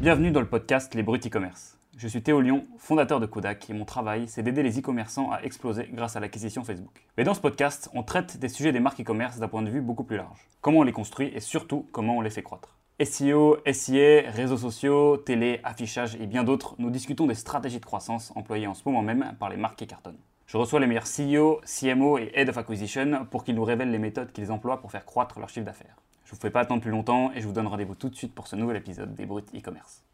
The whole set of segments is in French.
Bienvenue dans le podcast Les Bruts e-commerce. Je suis Théo Lyon, fondateur de Kodak, et mon travail, c'est d'aider les e-commerçants à exploser grâce à l'acquisition Facebook. Mais dans ce podcast, on traite des sujets des marques e-commerce d'un point de vue beaucoup plus large. Comment on les construit et surtout comment on les fait croître. SEO, SIA, réseaux sociaux, télé, affichage et bien d'autres, nous discutons des stratégies de croissance employées en ce moment même par les marques qui cartonnent. Je reçois les meilleurs CEO, CMO et Head of Acquisition pour qu'ils nous révèlent les méthodes qu'ils emploient pour faire croître leur chiffre d'affaires. Je vous fais pas attendre plus longtemps et je vous donne rendez-vous tout de suite pour ce nouvel épisode des Brut e-commerce.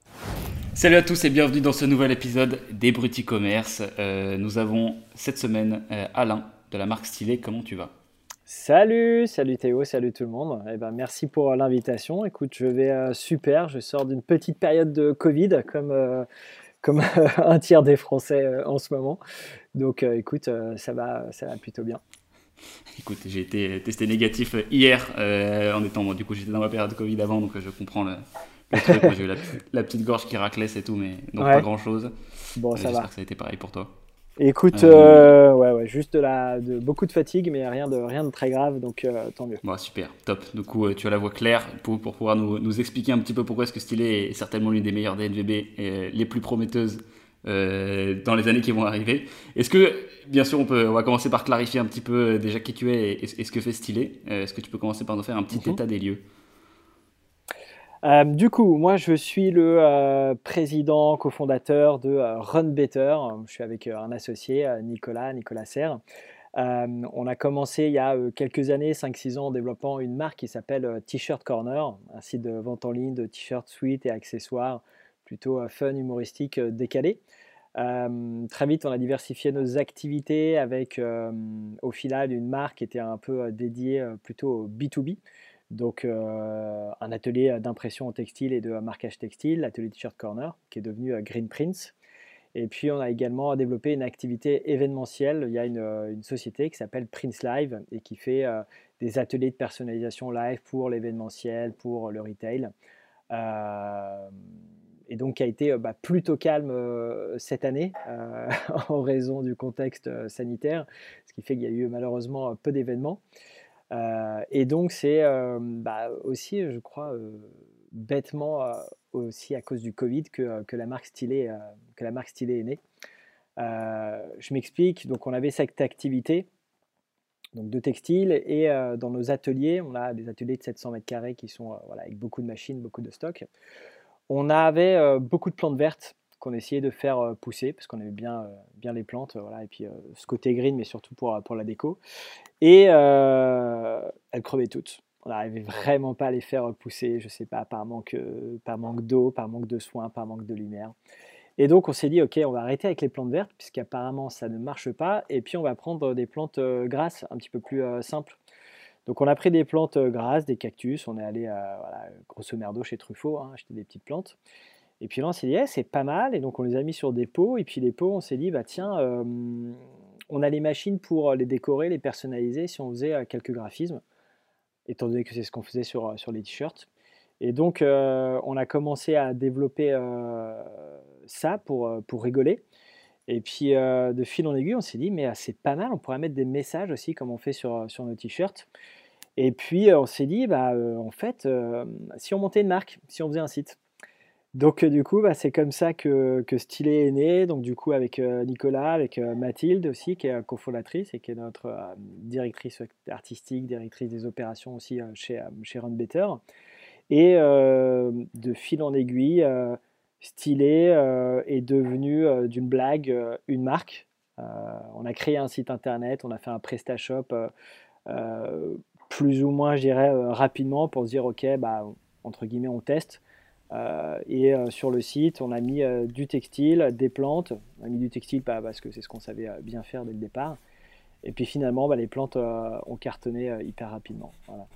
Salut à tous et bienvenue dans ce nouvel épisode des Brut e-commerce. Euh, nous avons cette semaine euh, Alain de la marque Stylé. Comment tu vas? Salut, salut Théo, salut tout le monde. Eh ben, merci pour l'invitation. Écoute, je vais euh, super. Je sors d'une petite période de Covid comme, comme un tiers des Français en ce moment. Donc écoute, ça, va, ça va plutôt bien. Écoute, j'ai été testé négatif hier euh, en étant, du coup, j'étais dans ma période de Covid avant, donc je comprends le, truc. j'ai eu la, petite gorge qui raclait, c'est tout, mais donc pas grand chose. Bon, euh, ça va. que ça a été pareil pour toi. Écoute, euh, ouais, ouais, juste de, la, de beaucoup de fatigue, mais rien de, rien de très grave, donc tant mieux. Bon, super, top. Du coup, tu as la voix claire pour, pour pouvoir nous, nous, expliquer un petit peu pourquoi est-ce que Stylé est certainement l'une des meilleures DNVB et les plus prometteuses euh, dans les années qui vont arriver. Est-ce que, bien sûr, on, peut, on va commencer par clarifier un petit peu euh, déjà qui tu es et, ce que fait Stylé. Euh, est-ce que tu peux commencer par nous faire un petit mhm. état des lieux? Du coup, moi je suis le président cofondateur de Run Better. Je suis avec un associé, Nicolas, Nicolas Serre. on a commencé il y a quelques années, 5-6 ans, en développant une marque qui s'appelle T-Shirt Corner, un site de vente en ligne de t-shirts, suites et accessoires plutôt fun, humoristique, décalé. Euh, très vite, on a diversifié nos activités avec euh, au final une marque qui était un peu euh, dédiée plutôt au B2B. Donc un atelier d'impression en textile et de marquage textile, l'atelier T-shirt Corner, qui est devenu Green Prince. Et puis on a également développé une activité événementielle. Il y a une, société qui s'appelle Prince Live et qui fait des ateliers de personnalisation live pour l'événementiel, pour le retail et donc qui a été euh, bah, plutôt calme euh, cette année euh, en raison du contexte sanitaire, ce qui fait qu'il y a eu malheureusement peu d'événements. et donc c'est bah, aussi, je crois, bêtement aussi à cause du Covid que, la marque stylée que la marque stylée est née. je m'explique. Donc on avait cette activité donc de textile et dans nos ateliers, on a des ateliers de 700 mètres carrés qui sont avec beaucoup de machines, beaucoup de stocks. On avait euh, beaucoup de plantes vertes qu'on essayait de faire euh, pousser parce qu'on aimait bien, euh, bien les plantes, voilà, et puis ce côté green, mais surtout pour, pour la déco. Et elles crevaient toutes. On n'arrivait vraiment pas à les faire pousser, je sais pas, par manque, par manque d'eau, par manque de soins, par manque de lumière. Et donc on s'est dit, ok, on va arrêter avec les plantes vertes, puisqu'apparemment ça ne marche pas, et puis on va prendre des plantes grasses, un petit peu plus simples. Donc on a pris des plantes euh, grasses, des cactus, on est allé à, grosso merdo chez Truffaut, hein, acheter des petites plantes. Et puis là on s'est dit, eh, c'est pas mal, et donc on les a mis sur des pots, et puis les pots, on s'est dit, bah tiens, euh, on a les machines pour les décorer, les personnaliser si on faisait euh, quelques graphismes, étant donné que c'est ce qu'on faisait sur, sur les t-shirts. Et donc on a commencé à développer ça pour, pour rigoler. Et puis, de fil en aiguille, on s'est dit, mais ah, c'est pas mal, on pourrait mettre des messages aussi, comme on fait sur, sur nos t-shirts. Et puis, on s'est dit, bah, en fait, si on montait une marque, si on faisait un site. Donc, du coup, bah, c'est comme ça que, que Stylé est né. Donc, du coup, avec Nicolas, avec Mathilde aussi, qui est cofondatrice et qui est notre directrice artistique, directrice des opérations aussi chez, chez Run Better. Et de fil en aiguille, Stylé euh, est devenu euh, d'une blague euh, une marque. on a créé un site internet, on a fait un PrestaShop plus ou moins, je dirais, rapidement pour se dire, OK, bah, entre guillemets, on teste. et sur le site, on a mis du textile, des plantes. On a mis du textile parce que c'est ce qu'on savait bien faire dès le départ. Et puis finalement, bah, les plantes ont cartonné hyper rapidement. Voilà.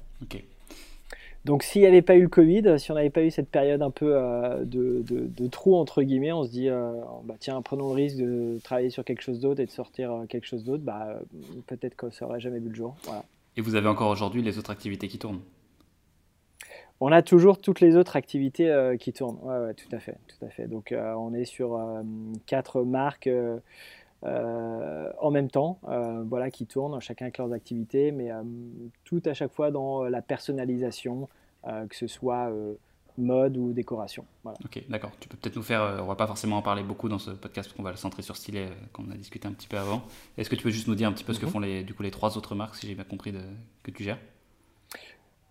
Donc s'il n'y avait pas eu le Covid, si on n'avait pas eu cette période un peu euh, de, trou, entre guillemets, on se dit, euh, bah, tiens, prenons le risque de travailler sur quelque chose d'autre et de sortir euh, quelque chose d'autre, bah, peut-être que ça n'aurait jamais vu le jour. Et vous avez encore aujourd'hui les autres activités qui tournent? On a toujours toutes les autres activités qui tournent. Ouais, tout à fait, tout à fait. Donc, on est sur quatre marques euh, en même temps, euh, voilà, qui tournent, chacun avec leurs activités, mais euh, tout à chaque fois dans la personnalisation, que ce soit mode ou décoration. Ok, d'accord. Tu peux peut-être nous faire, on va pas forcément en parler beaucoup dans ce podcast parce qu'on va le centrer sur Stylet, comme on a discuté un petit peu avant. Est-ce que tu peux juste nous dire un petit peu ce que mhm. font les, du coup, les trois autres marques, si j'ai bien compris, de, que tu gères?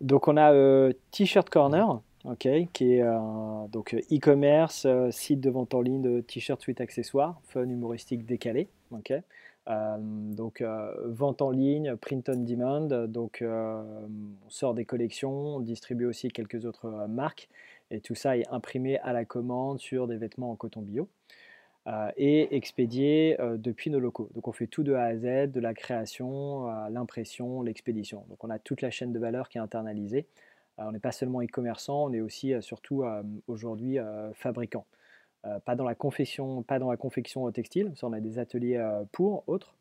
Donc on a T-shirt Corner, ok, qui est donc e-commerce, site de vente en ligne de t-shirts, suite accessoires, fun, humoristique, décalé. ok. Euh, donc euh, vente en ligne, print on demand, donc euh, on sort des collections, on distribue aussi quelques autres marques et tout ça est imprimé à la commande sur des vêtements en coton bio. et expédié depuis nos locaux. Donc on fait tout de A à Z, de la création à l'impression, l'expédition. Donc on a toute la chaîne de valeur qui est internalisée. on n'est pas seulement e-commerçant, on est aussi surtout aujourd'hui fabricant. Euh, pas dans la confection, pas dans la confection textile, ça on a des ateliers euh, pour autres,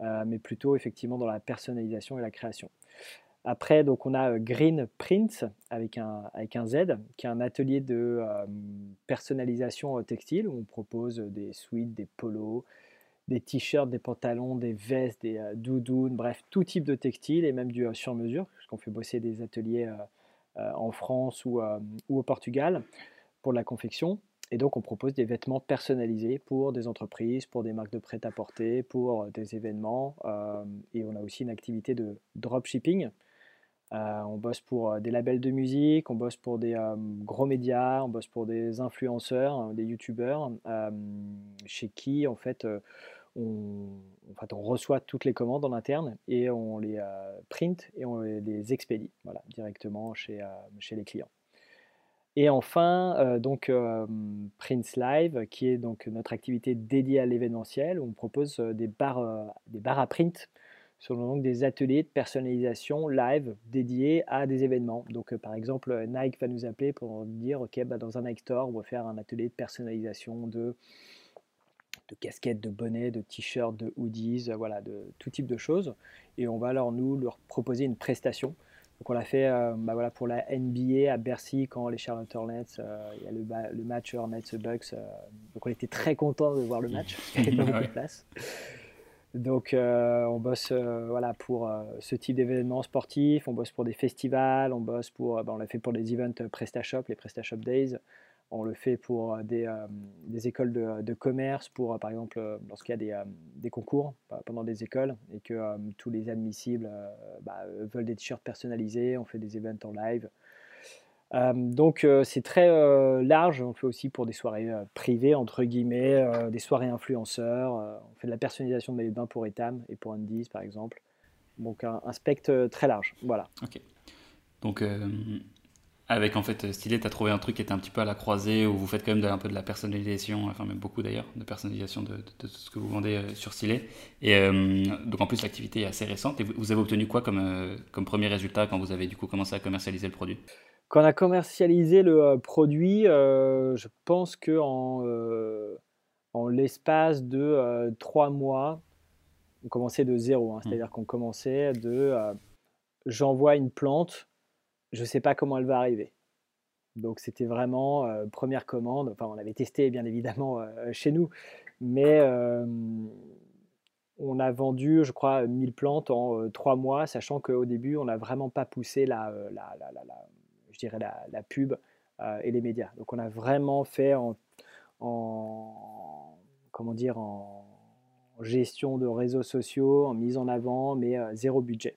euh, mais plutôt effectivement dans la personnalisation et la création. Après, donc on a Green Print avec un, avec un Z, qui est un atelier de personnalisation textile où on propose des suites, des polos, des t-shirts, des pantalons, des vestes, des doudounes, bref, tout type de textile et même du sur-mesure, puisqu'on fait bosser des ateliers en France ou, ou, au Portugal pour la confection. Et donc, on propose des vêtements personnalisés pour des entreprises, pour des marques de prêt-à-porter, pour euh, des événements. Euh, et on a aussi une activité de dropshipping. Euh, on bosse pour des labels de musique, on bosse pour des gros médias, on bosse pour des influenceurs, des youtubeurs, chez qui, en fait, on, reçoit toutes les commandes en interne et on les print et on les expédie voilà, directement chez les clients. Et enfin, euh, donc euh, Prince Live, qui est donc notre activité dédiée à l'événementiel, où on propose euh, des bars, des à print, selon donc des ateliers de personnalisation live dédiés à des événements. Donc par exemple, Nike va nous appeler pour dire, ok, bah, dans un Nike Store, on va faire un atelier de personnalisation de de casquettes, de bonnets, de t-shirts, de hoodies, voilà, de tout type de choses. Et on va alors nous leur proposer une prestation donc on l'a fait euh, bah voilà, pour la NBA à Bercy quand les Charlotte Hornets, euh, il y a le, le match Hornets-Bucks. Euh, donc on était très content de voir le match, il n'y avait pas beaucoup de place. Donc on bosse voilà, pour ce type d'événements sportifs, on bosse pour des festivals, on bosse pour, bah, on l'a fait pour les events PrestaShop, les PrestaShop Days. On le fait pour euh, des, euh, des écoles de, commerce, pour euh, par exemple lorsqu'il y a des, concours pendant des écoles et que tous les admissibles bah, veulent des t-shirts personnalisés, on fait des events en live. donc c'est très large, on fait aussi pour des soirées privées, entre guillemets, des soirées influenceurs, on fait de la personnalisation de maillots de bain pour Etam et pour Andy's par exemple. Donc un, un spectre très large, voilà. Ok. Donc avec en fait Stylet, tu as trouvé un truc qui était un petit peu à la croisée où vous faites quand même un peu de la personnalisation, enfin même beaucoup d'ailleurs, de personnalisation de, de, ce que vous vendez euh, sur Stylet. Et euh, donc en plus l'activité est assez récente. Et vous, avez obtenu quoi comme, euh, comme premier résultat quand vous avez du coup commencé à commercialiser le produit? Quand on a commercialisé le produit, je pense que en, en l'espace de trois mois, on commençait de zéro. Hein. Mmh. C'est-à-dire qu'on commençait de j'envoie une plante je ne sais pas comment elle va arriver. Donc c'était vraiment euh, première commande. Enfin, on avait testé bien évidemment euh, chez nous, mais euh, on a vendu, je crois, 1000 plantes en trois mois, sachant qu'au début, on n'a vraiment pas poussé la, la, je dirais la, pub et les médias. Donc on a vraiment fait en comment dire, en gestion de réseaux sociaux, en mise en avant, mais zéro budget.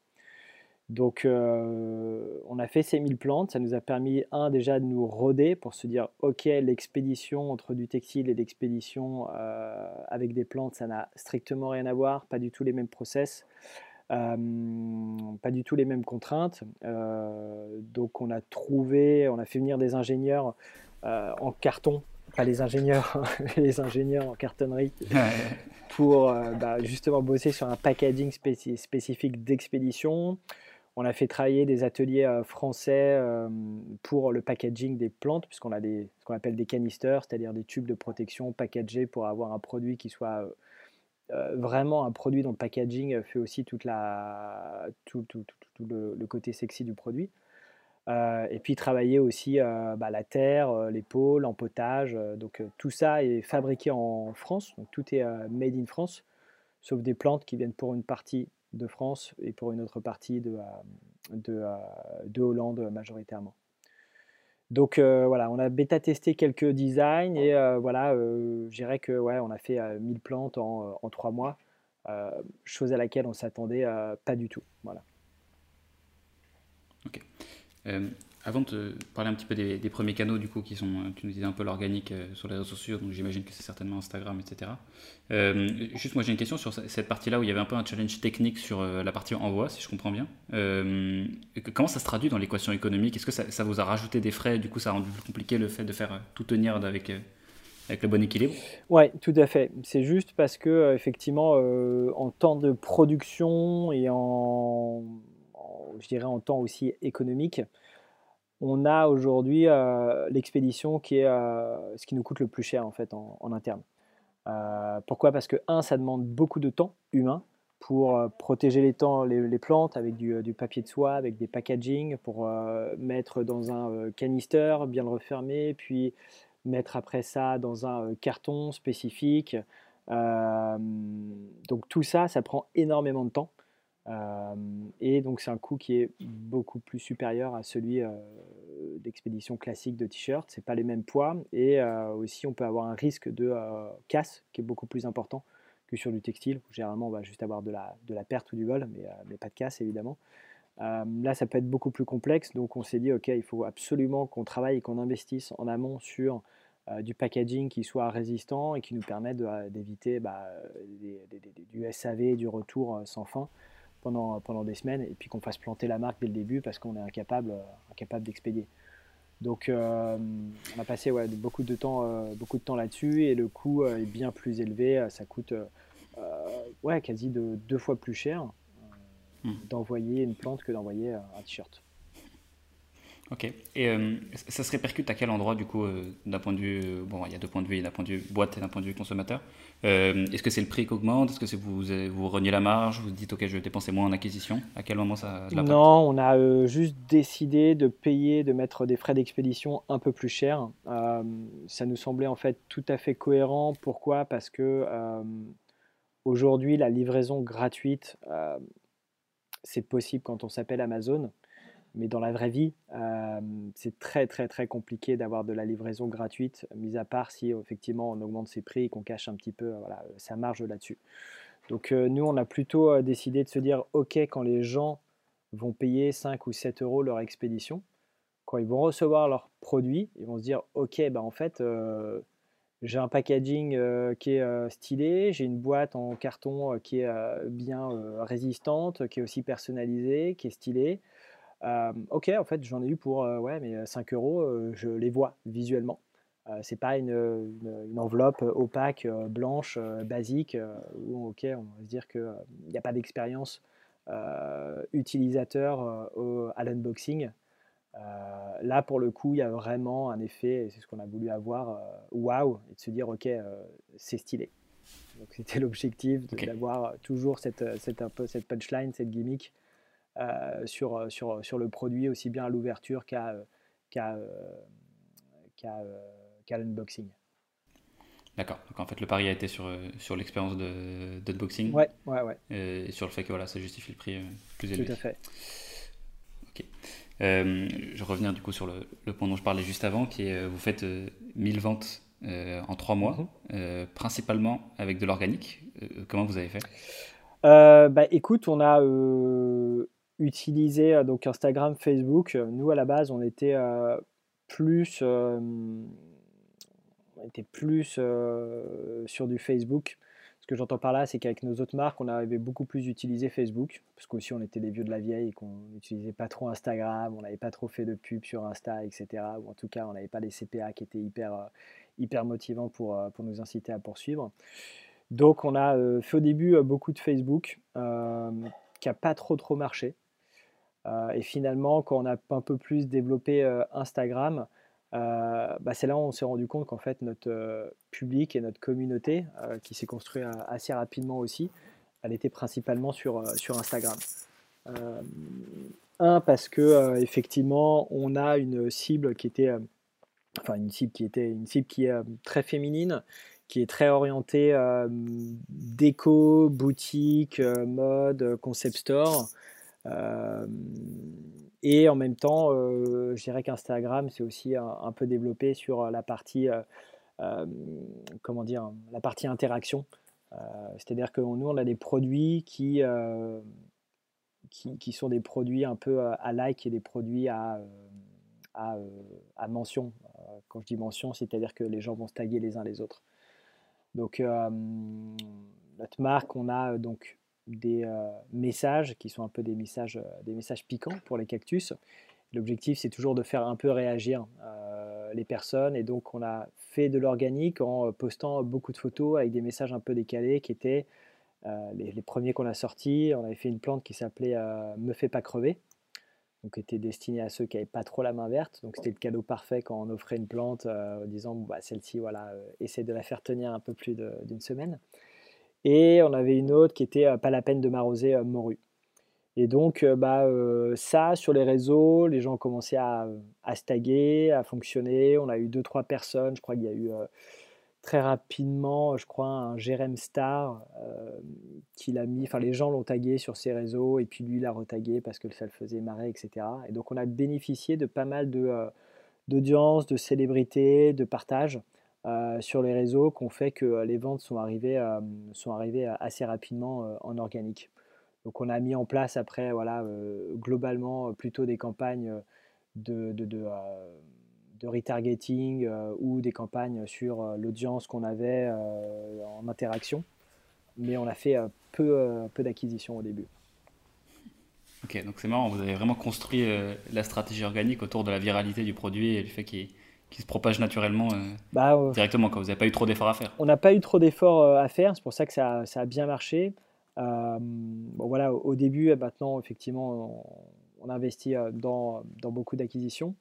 Donc, euh, on a fait ces 1000 plantes. Ça nous a permis, un, déjà de nous roder pour se dire, OK, l'expédition entre du textile et l'expédition euh, avec des plantes, ça n'a strictement rien à voir, pas du tout les mêmes process, euh, pas du tout les mêmes contraintes. donc, on a trouvé, on a fait venir des ingénieurs en carton, pas les ingénieurs, les ingénieurs en cartonnerie. pour bah, justement bosser sur un packaging spécifique d'expédition. On a fait travailler des ateliers euh, français euh, pour le packaging des plantes, puisqu'on a ce qu'on appelle des canisters, c'est-à-dire des tubes de protection packagés pour avoir un produit qui soit euh, vraiment un produit dont le packaging fait aussi tout, le, côté sexy du produit. et puis travailler aussi bah, la terre, les pots, l'empotage. donc tout ça est fabriqué en France, tout est made in France, sauf des plantes qui viennent pour une partie de France et pour une autre partie de, euh, euh, de Hollande majoritairement. Donc voilà, on a bêta testé quelques designs et voilà, je dirais que on a fait 1000 plantes en, en 3 mois, chose à laquelle on s'attendait pas du tout. Voilà. Avant de parler un petit peu des, premiers canaux, du coup, qui sont, euh, tu nous disais un peu l'organique euh, sur les réseaux sociaux, donc j'imagine que c'est certainement Instagram, etc. Euh, juste, moi, j'ai une question sur cette partie-là où il y avait un peu un challenge technique sur la partie envoi, si je comprends bien. comment ça se traduit dans l'équation économique? Est-ce que ça, vous a rajouté des frais? Du coup, ça a rendu plus compliqué le fait de faire tout tenir avec, avec le bon équilibre? Oui, tout à fait. C'est juste parce que, effectivement, en temps de production et en, en, je dirais, en temps aussi économique, on a aujourd'hui euh, l'expédition qui est euh, ce qui nous coûte le plus cher en fait en, interne. Euh, pourquoi? Parce que un, ça demande beaucoup de temps humain pour protéger les, plantes avec du, papier de soie, avec des packaging, pour mettre dans un canister, bien le refermer, puis mettre après ça dans un carton spécifique. donc tout ça, ça prend énormément de temps. Euh, et donc c'est un coût qui est beaucoup plus supérieur à celui euh, d'expédition classique de t-shirt. C'est pas les mêmes poids et euh, aussi on peut avoir un risque de casse qui est beaucoup plus important que sur du textile. généralement on va juste avoir de la, de la perte ou du vol, mais, mais pas de casse évidemment. là, ça peut être beaucoup plus complexe, donc on s'est dit, OK, il faut absolument qu'on travaille et qu'on investisse en amont sur du packaging qui soit résistant et qui nous permette d'éviter bah, du SAV, du retour sans fin pendant, pendant des semaines et puis qu'on fasse planter la marque dès le début parce qu'on est incapable, euh, incapable d'expédier. Donc euh, on a passé ouais, beaucoup de temps, euh, beaucoup de temps là-dessus et le coût est bien plus élevé. Ça coûte ouais, quasi de deux fois plus cher hmm. d'envoyer une plante que d'envoyer un t-shirt. Ok. Et euh, ça se répercute à quel endroit, du coup, euh, d'un point de vue. Euh, bon, il y a deux points de vue, d'un point de vue boîte et d'un point de vue consommateur. Est-ce que c'est le prix qui augmente? Est-ce que vous, vous reniez la marge? Vous dites, ok, je vais dépenser moins en acquisition À quel moment ça Non, on a juste décidé de payer, de mettre des frais d'expédition un peu plus chers. ça nous semblait en fait tout à fait cohérent. Pourquoi? Parce que aujourd'hui, la livraison gratuite, c'est possible quand on s'appelle Amazon. Mais dans la vraie vie, euh, c'est très très très compliqué d'avoir de la livraison gratuite, mis à part si effectivement on augmente ses prix et qu'on cache un petit peu voilà, sa marge là-dessus. Donc euh, nous, on a plutôt euh, décidé de se dire, OK, quand les gens vont payer 5 ou 7 euros leur expédition, quand ils vont recevoir leur produit, ils vont se dire, OK, bah en fait, j'ai un packaging qui est stylé, j'ai une boîte en carton qui est bien résistante, qui est aussi personnalisée, qui est stylée. Euh, ok, en fait, j'en ai eu pour euh, ouais, mais 5 euros, euh, je les vois visuellement. c'est pas une, une, enveloppe opaque, blanche, basique, où ok, on va se dire qu'il n'y a pas d'expérience utilisateur à l'unboxing. là, pour le coup, il y a vraiment un effet, et c'est ce qu'on a voulu avoir, waouh, et de se dire, ok, c'est stylé. Donc c'était l'objectif d'avoir toujours cette, cette, un peu, cette punchline, cette gimmick sur, euh, sur, sur le produit, aussi bien à l'ouverture qu'à euh, qu'à l'unboxing. D'accord. Donc en fait, le pari a été sur, sur l'expérience d'unboxing. Ouais, ouais, ouais. Et sur le fait que voilà, ça justifie le prix plus élevé. Tout à fait. Ok. je revenir du coup sur le, le, point dont je parlais juste avant, qui est vous faites 1000 ventes en 3 mois, mhm. principalement avec de l'organique. comment vous avez fait? Bah, Écoute, on a utiliser donc Instagram, Facebook. Nous, à la base, on était plus, on était plus sur du Facebook. Ce que j'entends par là, c'est qu'avec nos autres marques, on avait beaucoup plus utilisé Facebook, parce qu'aussi on était des vieux de la vieille et qu'on n'utilisait pas trop Instagram, on n'avait pas trop fait de pub sur Insta, etc. Ou en tout cas, on n'avait pas des CPA qui étaient hyper, hyper motivants pour, pour nous inciter à poursuivre. Donc on a fait au début beaucoup de Facebook, qui n'a pas trop trop marché. Euh, et finalement, quand on a un peu plus développé euh, Instagram, euh, bah, c'est là où on s'est rendu compte qu'en fait notre public et notre communauté, qui s'est construit assez rapidement aussi, elle était principalement sur, sur Instagram. un, parce que effectivement, on a une cible qui était, enfin une cible qui était une cible qui est très féminine, qui est très orientée déco, boutique, mode, concept store. Et en même temps, je dirais qu'Instagram, c'est aussi un, peu développé sur la partie, comment dire, la partie interaction. C'est-à-dire que nous, on a des produits qui, qui, sont des produits un peu à like et des produits à, à, à mention. Quand je dis mention, c'est-à-dire que les gens vont se taguer les uns les autres. Donc, notre marque, on a donc des messages qui sont un peu des messages, des messages piquants pour les cactus. L'objectif, c'est toujours de faire un peu réagir les personnes. Et donc, on a fait de l'organique en postant beaucoup de photos avec des messages un peu décalés qui étaient les, premiers qu'on a sortis. On avait fait une plante qui s'appelait Me fais pas crever donc était destiné à ceux qui n'avaient pas trop la main verte. Donc c'était le cadeau parfait quand on offrait une plante euh, en disant bah, celle-ci, voilà, euh, de la faire tenir un peu plus d'une semaine. Et on avait une autre qui était euh, pas la peine de m'arroser morue. Et donc bah, ça, sur les réseaux, les gens ont commencé à, à se taguer, à fonctionner. On a eu deux, trois personnes, je crois qu'il y a eu très rapidement, je crois, un Jérém Star euh, qui l'a mis, enfin les gens l'ont tagué sur ses réseaux et puis lui l'a retagué parce que ça le faisait marrer, etc. Et donc on a bénéficié de pas mal de, euh, d'audience, de célébrités, de partages euh, sur les réseaux qui ont fait que les ventes sont arrivées, sont arrivées assez rapidement en organique. Donc on a mis en place après, voilà, globalement plutôt des campagnes de, de, de retargeting euh, ou des campagnes sur euh, l'audience qu'on avait euh, en interaction. Mais on a fait peu, peu d'acquisitions au début. Ok, donc c'est marrant, vous avez vraiment construit la stratégie organique autour de la viralité du produit et du fait qu'il se propage naturellement bah, directement quand vous n'avez pas eu trop d'efforts à faire. On n'a pas eu trop d'efforts à faire, c'est pour ça que ça, ça a bien marché. bon, voilà, au début, maintenant, effectivement, on, on investit dans, dans beaucoup d'acquisitions.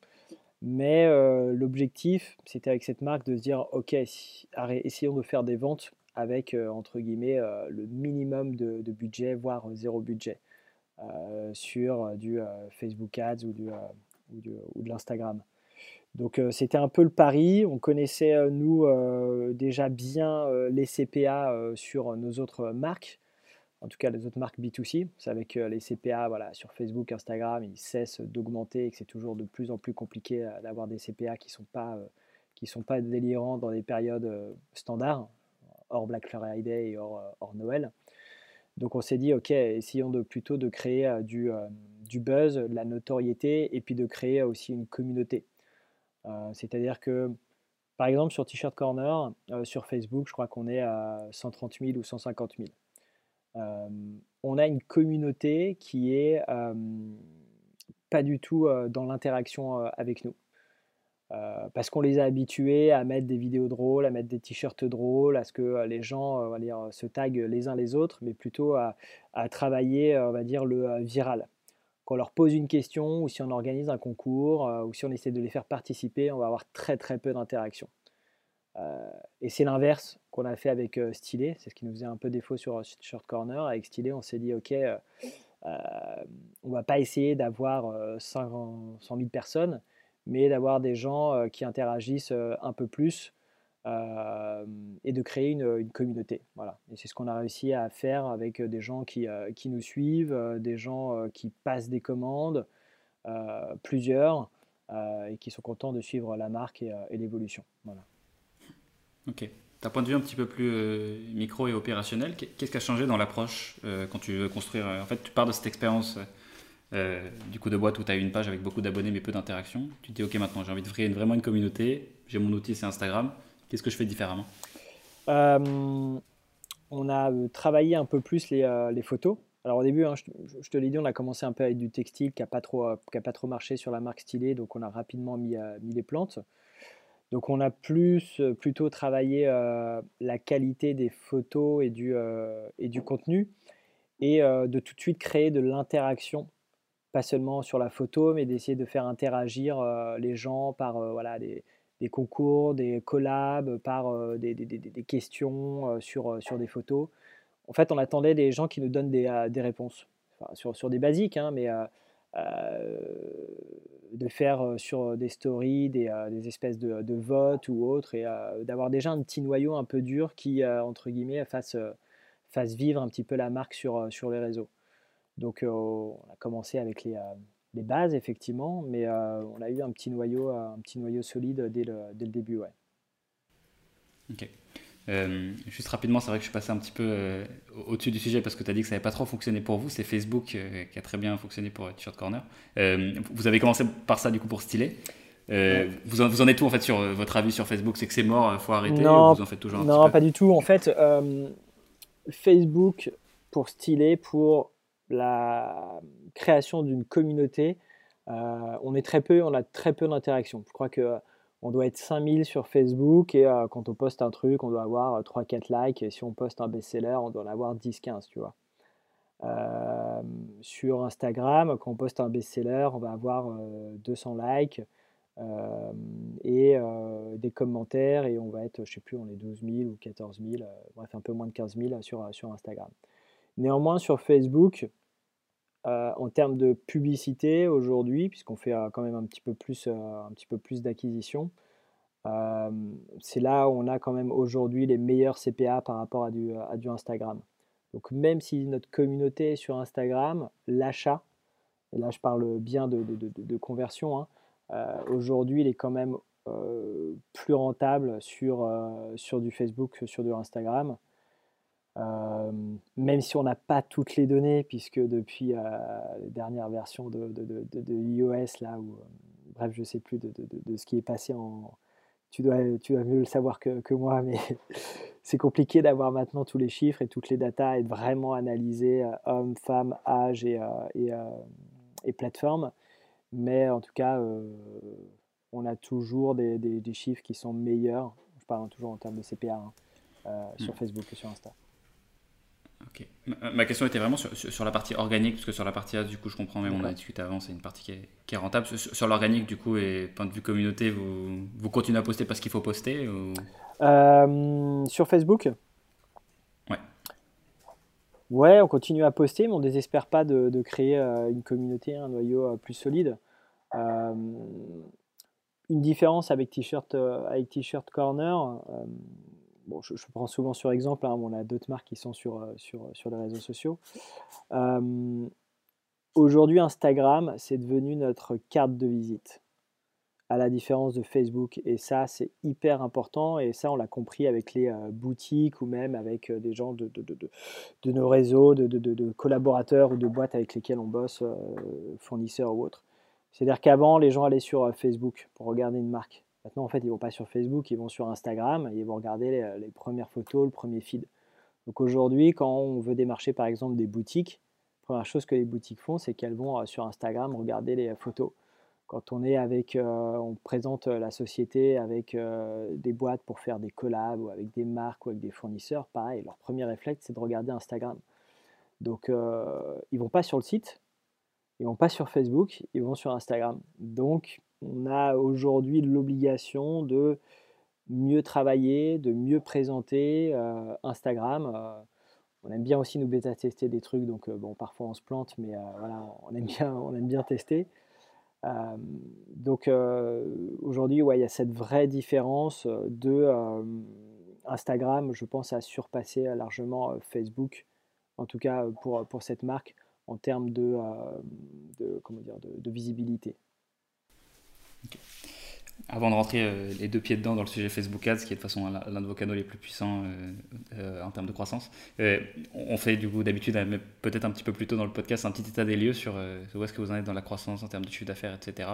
Mais l'objectif, c'était avec cette marque de se dire, OK, essayons de faire des ventes avec, entre guillemets, le minimum de, budget, voire zéro budget, sur du Facebook Ads ou, du, ou, de l'Instagram. Donc c'était un peu le pari. On connaissait, nous, déjà bien les CPA sur nos autres marques en tout cas les autres marques B2C. C'est avec les CPA voilà, sur Facebook, Instagram, ils cessent d'augmenter et que c'est toujours de plus en plus compliqué euh, d'avoir des CPA qui ne sont, pas, euh, sont pas délirants dans des périodes euh, standards, hors Black Friday et hors, Noël. Donc on s'est dit, ok, essayons plutôt de créer du, buzz, de la notoriété et puis de créer aussi une communauté. C'est-à-dire que, par exemple, sur T-Shirt Corner, sur Facebook, je crois qu'on est à 130 000 ou 150 000 on a une communauté qui est pas du tout dans l'interaction avec nous. parce qu'on les a habitués à mettre des vidéos drôles, à mettre des t-shirts drôles, à ce que les gens se taguent les uns les autres, mais plutôt à, travailler on va dire, le viral. Quand on leur pose une question ou si on organise un concours ou si on essaie de les faire participer, on va avoir très très peu d'interaction. Euh, et c'est l'inverse qu'on a fait avec euh, c'est ce qui nous faisait un peu défaut sur euh, Short Corner. Avec Stylé, on s'est dit, OK, on va pas essayer d'avoir 100 000 personnes, mais d'avoir des gens qui interagissent un peu plus et de créer une, communauté. Voilà. Et c'est ce qu'on a réussi à faire avec des gens qui, qui nous suivent, des gens qui passent des commandes, plusieurs, et qui sont contents de suivre la marque et, l'évolution. Voilà. Ok. D'un point de vue un petit peu plus euh, micro et opérationnel, qu'est-ce qui a changé dans l'approche euh, quand tu veux construire euh, En fait, tu pars de cette expérience du coup de boîte où tu as une page avec beaucoup d'abonnés mais peu d'interactions. Tu te dis, ok, maintenant j'ai envie de créer vraiment une communauté. J'ai mon outil, c'est Instagram. Qu'est-ce que je fais différemment? On a travaillé un peu plus les, photos. Alors au début, hein, je, te l'ai dit, on a commencé un peu avec du textile qui n'a pas, trop, pas trop marché sur la marque stylée, donc on a rapidement mis, mis les plantes. Donc on a plus euh, plutôt travaillé euh, la qualité des photos et du, euh, et du contenu et de tout de suite créer de l'interaction, pas seulement sur la photo, mais d'essayer de faire interagir les gens par voilà, des, concours, des collabs, par des, questions sur, sur des photos. En fait, on attendait des gens qui nous donnent des, réponses, sur, sur, des basiques, hein, mais de faire sur des stories des, des espèces de, de, votes ou autres et d'avoir déjà un petit noyau un peu dur qui, entre guillemets, fasse, fasse, vivre un petit peu la marque sur, sur les réseaux. Donc on a commencé avec les, les bases effectivement, mais on a eu un petit noyau, un petit noyau solide dès le, dès le début. Ouais. Ok. juste rapidement, c'est vrai que je suis passé un petit peu au-dessus du sujet parce que tu as dit que ça n'avait pas trop fonctionné pour vous. C'est Facebook qui a très bien fonctionné pour T-shirt Corner. vous avez commencé par ça du coup pour styler. vous, en, vous, en, êtes où en fait sur votre avis sur Facebook? C'est que c'est mort, il faut arrêter Non, vous en faites toujours un non pas du tout. En fait, Facebook pour styler, pour la création d'une communauté, euh, on est très peu, on a très peu d'interactions. Je crois que euh, on doit être 5000 sur Facebook et euh, quand on poste un truc, on doit avoir 3-4 likes. Et si on poste un best-seller, on doit en avoir 10-15, tu vois. sur Instagram, quand on poste un best-seller, on va avoir 200 likes et des commentaires et on va être, je sais plus, on est 12 000 ou 14 000, bref, un peu moins de 15 000 sur, sur Instagram. Néanmoins, sur Facebook, euh, en termes de publicité aujourd'hui, puisqu'on fait euh, quand même un petit peu plus, euh, un petit peu plus d'acquisition, c'est là où on a quand même aujourd'hui les meilleurs CPA par rapport à du, à du Instagram. Donc même si notre communauté est sur Instagram, l'achat, et là je parle bien de, de, de, conversion, hein, aujourd'hui il est quand même plus rentable sur, sur du Facebook que sur du Instagram. Euh, même si on n'a pas toutes les données, puisque depuis euh, les dernières versions de, de, iOS, là, où, euh, bref, je ne sais plus de, ce qui est passé en. Tu dois, tu dois mieux le savoir que, que moi, mais c'est compliqué d'avoir maintenant tous les chiffres et toutes les datas et de vraiment analyser hommes, femmes, âge et, et, et plateforme. Mais en tout cas, on a toujours des, des, chiffres qui sont meilleurs. Je parle toujours en termes de CPA hein, sur mmh. Facebook et sur Insta. Ok. Ma, question était vraiment sur, la partie organique, parce que sur la partie A, du coup, je comprends, mais on a discuté avant, c'est une partie qui est, rentable. Sur, l'organique, du coup, et point de vue communauté, vous, vous continuez à poster parce qu'il faut poster euh, Sur Facebook? Ouais. Ouais, on continue à poster, mais on ne désespère pas de, créer euh, une communauté, un noyau euh, plus solide. une différence avec T-shirt avec T-shirt Corner, je, prends souvent sur exemple, hein, on a d'autres marques qui sont sur, euh, sur les réseaux sociaux. Euh, aujourd'hui, Instagram, c'est devenu notre carte de visite, à la différence de Facebook. Et ça, c'est hyper important. Et ça, on l'a compris avec les euh, boutiques ou même avec des gens de, de nos réseaux, de, collaborateurs ou de boîtes avec lesquelles on bosse, fournisseurs ou autres. C'est-à-dire qu'avant, les gens allaient sur Facebook pour regarder une marque. Maintenant, en fait, ils vont pas sur Facebook, ils vont sur Instagram et ils vont regarder les, premières photos, le premier feed. Donc aujourd'hui, quand on veut démarcher par exemple des boutiques, la première chose que les boutiques font, c'est qu'elles vont euh, sur Instagram regarder les photos. Quand on est avec, euh, on présente la société avec euh, des boîtes pour faire des collabs ou avec des marques ou avec des fournisseurs, pareil, leur premier réflexe, c'est de regarder Instagram. Donc, ils vont pas sur le site, ils vont pas sur Facebook, ils vont sur Instagram. Donc, on a aujourd'hui l'obligation de mieux travailler, de mieux présenter euh, Instagram. Euh, on aime bien aussi nous bêta-tester des trucs, donc euh, bon, parfois on se plante, mais on aime bien, on tester. donc aujourd'hui, ouais, il y a cette vraie différence de Instagram, je pense, à surpasser largement Facebook, en tout cas pour, cette marque, en termes de, dire, de visibilité. Avant de rentrer euh, les deux pieds dedans dans le sujet Facebook Ads, qui est de toute façon l'un de vos canaux les plus puissants euh, euh, en termes de croissance, on fait du coup d'habitude, peut-être un petit peu plus tôt dans le podcast, un petit état des lieux sur où est-ce que vous en êtes dans la croissance en termes de chiffre d'affaires, etc.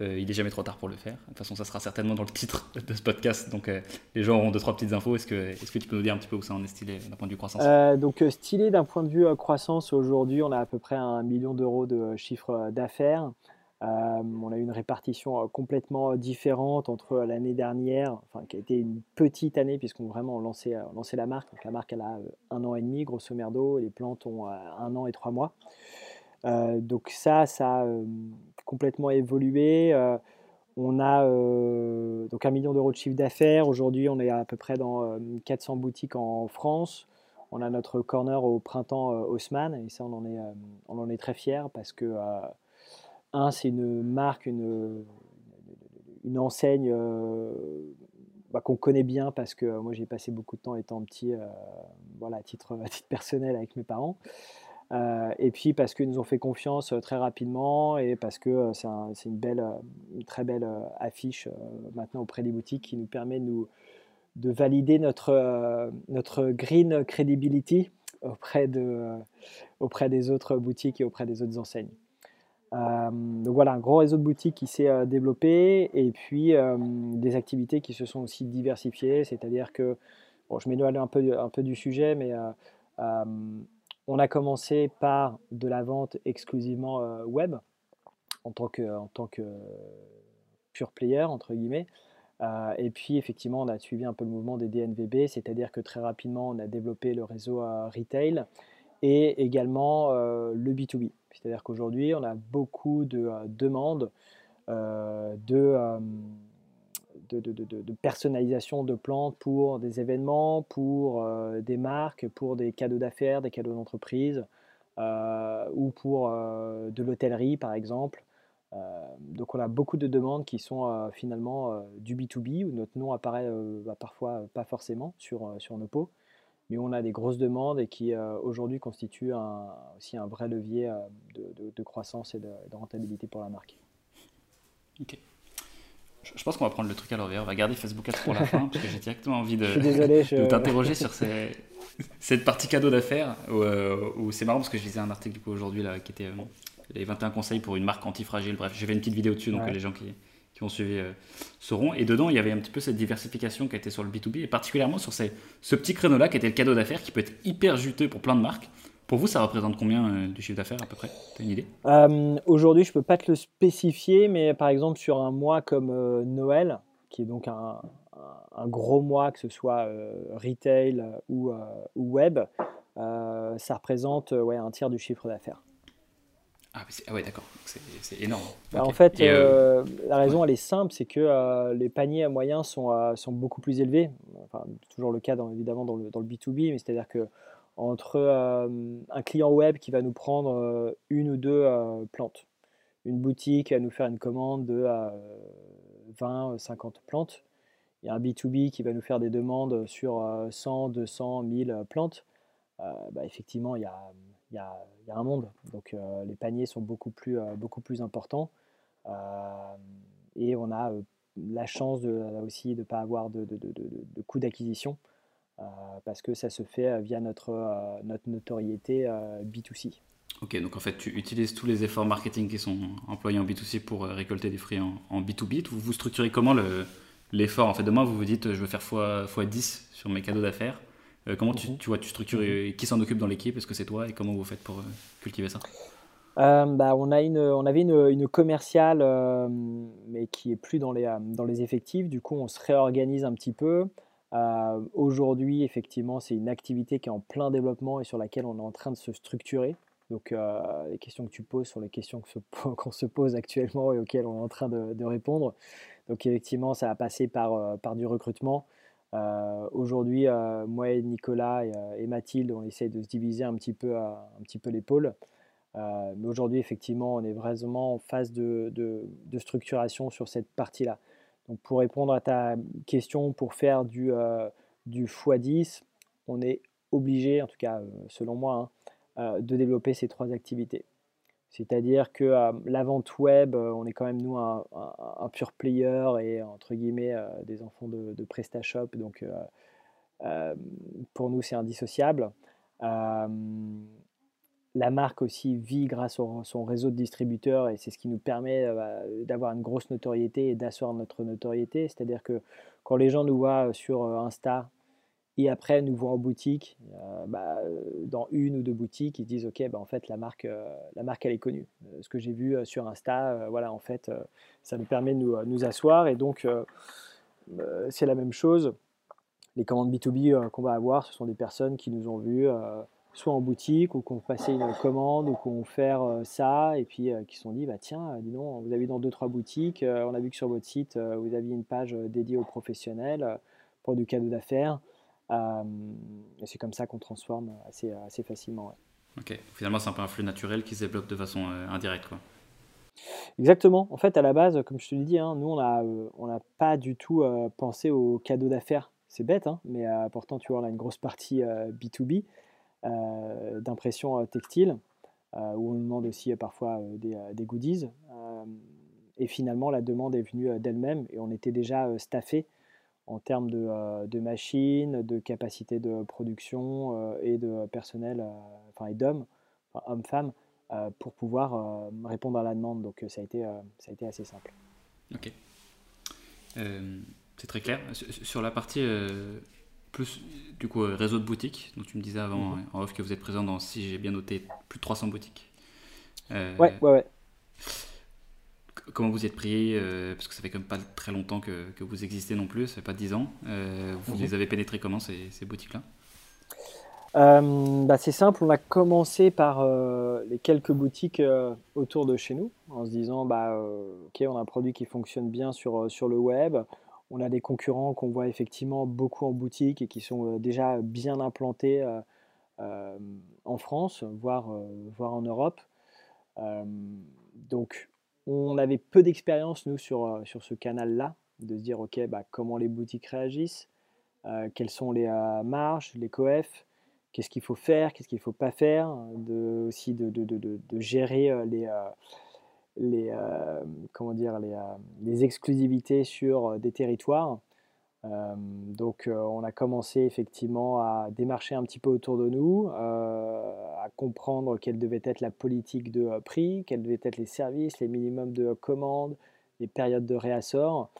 il n'est jamais trop tard pour le faire. De toute façon, ça sera certainement dans le titre de ce podcast, donc les gens auront deux trois petites infos. Est-ce que, est que tu peux nous dire un petit peu où ça en est stylé d'un point de vue croissance? Donc stylé d'un point de vue croissance, aujourd'hui, on a à peu près un million d'euros de chiffre d'affaires. Euh, on a eu une répartition euh, complètement euh, différente entre l'année dernière, enfin, qui a été une petite année puisqu'on vraiment lancé, la marque. Donc, la marque elle a un an et demi, grosso merdo, et les plantes ont un an et trois mois. donc ça, ça a complètement évolué. on a donc un million d'euros de chiffre d'affaires. Aujourd'hui, on est à peu près dans 400 boutiques en France. On a notre corner au printemps Haussmann et ça, on en est, on en est très fiers parce que un, c'est une marque, une, une enseigne euh, bah, qu'on connaît bien parce que moi j'ai passé beaucoup de temps étant petit, euh, voilà, à titre, à titre personnel avec mes parents. et puis parce qu'ils nous ont fait confiance très rapidement et parce que c'est une, belle, une très belle affiche maintenant auprès des boutiques qui nous permet de, nous, de valider notre, notre green credibility auprès, de, auprès des autres boutiques et auprès des autres enseignes. Euh, donc voilà, un gros réseau de boutiques qui s'est euh, développé et puis euh, des activités qui se sont aussi diversifiées, c'est-à-dire que, bon, je m'éloigne un peu, du sujet, mais on a commencé par de la vente exclusivement web en tant que, pure player, entre guillemets. et puis effectivement, on a suivi un peu le mouvement des DNVB, c'est-à-dire que très rapidement, on a développé le réseau retail et également le B2B. C'est-à-dire qu'aujourd'hui, on a beaucoup de euh, demandes euh, euh, de, de, personnalisation de plantes pour des événements, pour des marques, pour des cadeaux d'affaires, des cadeaux d'entreprise, ou pour de l'hôtellerie par exemple. donc on a beaucoup de demandes qui sont finalement du B2B, où notre nom apparaît bah, parfois pas forcément sur, sur nos pots mais on a des grosses demandes et qui euh, aujourd'hui constituent aussi un vrai levier euh, de, croissance et de, rentabilité pour la marque. Ok. Je, pense qu'on va prendre le truc à l'envers. On va garder Facebook Ads pour la fin parce que j'ai directement envie de, t'interroger sur cette partie cadeau d'affaires euh, où, c'est marrant parce que je lisais un article aujourd'hui là qui était les 21 conseils pour une marque antifragile. Bref, j'ai fait une petite vidéo dessus donc les gens qui, qui ont suivi euh, sauront. Et dedans, il y avait un petit peu cette diversification qui était sur le B2B, et particulièrement sur ces, ce petit créneau-là qui était le cadeau d'affaires, qui peut être hyper juteux pour plein de marques. Pour vous, ça représente combien euh, du chiffre d'affaires à peu près? Tu as une idée? Euh, Aujourd'hui, je ne peux pas te le spécifier, mais par exemple sur un mois comme Noël, qui est donc un, un, gros mois, que ce soit retail ou, ou web, ça représente ouais, un tiers du chiffre d'affaires. Ah, ah, ouais, d'accord. C'est énorme. Bah, en fait, euh, euh, la raison, elle est simple, c'est que euh, les paniers moyens sont, sont beaucoup plus élevés. Enfin, toujours le cas, dans, évidemment, dans le, dans le B2B, mais c'est-à-dire que entre un client web qui va nous prendre une ou deux plantes, une boutique à nous faire une commande de 20, 50 plantes, il y a un B2B qui va nous faire des demandes sur 100, 200, 1000 plantes, bah, effectivement, il y a il y a, un monde. Donc euh, les paniers sont beaucoup plus, euh, beaucoup plus importants. Euh, et on a la chance de, aussi de ne pas avoir de, de, de, coût d'acquisition. parce que ça se fait via notre, notre notoriété B2C. Ok, donc en fait, tu utilises tous les efforts marketing qui sont employés en B2C pour récolter des fruits en, B2B. Vous, vous structurez comment l'effort? En fait, demain, vous vous dites, je veux faire x10 sur mes cadeaux d'affaires. Euh, comment tu, mhm. tu, vois, tu structures mhm. qui s'en occupe dans l'équipe? Est-ce que c'est toi? Et comment vous faites pour euh, cultiver ça? Euh, bah, on, a une, on avait une, une commerciale, mais qui est plus dans les, dans les effectifs. Du coup, on se réorganise un petit peu. Aujourd'hui, effectivement, c'est une activité qui est en plein développement et sur laquelle on est en train de se structurer. Donc, les questions que tu poses sont les questions qu'on se, se pose actuellement et auxquelles on est en train de, de répondre. Donc, effectivement, ça va passer par, par du recrutement. Euh, aujourd'hui, euh, moi et Nicolas euh, et, Mathilde, on essaye de se diviser un petit peu, un petit peu l'épaule. mais aujourd'hui, effectivement, on est vraiment en phase de, de, structuration sur cette partie-là. Donc, pour répondre à ta question, pour faire du, du x10, on est obligé, en tout cas selon moi, hein, de développer ces trois activités. C'est-à-dire que euh, la vente web, euh, on est quand même nous un, pur player et entre guillemets euh, des enfants de, PrestaShop, donc pour nous c'est indissociable. la marque aussi vit grâce à son réseau de distributeurs et c'est ce qui nous permet bah, d'avoir une grosse notoriété et d'asseoir notre notoriété. C'est-à-dire que quand les gens nous voient sur Insta et après, nous voient en boutique, euh, bah, dans une ou deux boutiques, ils disent OK, bah, en fait, la marque, euh, la marque elle est connue. Euh, ce que j'ai vu sur Insta, voilà, en fait, ça nous permet de nous, asseoir. Et donc, c'est la même chose. Les commandes B2B qu'on va avoir, ce sont des personnes qui nous ont vus soit en boutique ou qui ont passé une commande ou qui ont fait ça et puis qui se sont dit bah tiens dis donc vous avez dans deux trois boutiques on a vu que sur votre site vous aviez une page dédiée aux professionnels pour du cadeau d'affaires euh, et c'est comme ça qu'on transforme assez, assez facilement. Ok, finalement c'est un peu un flux naturel qui se développe de façon euh, indirecte. Quoi. Exactement. En fait, à la base, comme je te l'ai dit, hein, nous, on n'a euh, pas du tout pensé au cadeau d'affaires. C'est bête, hein, mais pourtant, tu vois, on a une grosse partie B2B. d'impression textile, où on demande aussi parfois des, des, goodies. et finalement, la demande est venue d'elle-même et on était déjà staffé en termes de, de, machines, de capacité de production et de personnel, enfin et d'hommes, enfin, hommes-femmes, pour pouvoir répondre à la demande. Donc ça a été, ça a été assez simple. Ok. c'est très clair. Sur la partie plus du coup réseau de boutiques, dont tu me disais avant mhm. en off que vous êtes présent dans, si j'ai bien noté, plus de 300 boutiques. ouais, ouais, ouais comment vous êtes pris euh, Parce que ça fait quand même pas très longtemps que, que vous existez non plus, ça fait pas 10 ans. Euh, vous mhm. les avez pénétrés comment ces, ces boutiques-là? Euh, bah C'est simple, on a commencé par les quelques boutiques autour de chez nous, en se disant, bah, ok, on a un produit qui fonctionne bien sur, sur le web, on a des concurrents qu'on voit effectivement beaucoup en boutique et qui sont déjà bien implantés en France, voire, voire en Europe. donc on avait peu d'expérience, nous, sur, euh, sur ce canal-là, de se dire, OK, bah, comment les boutiques réagissent, euh, quelles sont les euh, marges, les coefs, qu'est-ce qu'il faut faire, qu'est-ce qu'il ne faut pas faire, de, aussi de, gérer les, les, comment dire, les, exclusivités sur des territoires. Euh, donc euh, on a commencé effectivement à démarcher un petit peu autour de nous, euh, à comprendre quelle devait être la politique de prix, quels devaient être les services, les minimums de commandes, les périodes de réassort.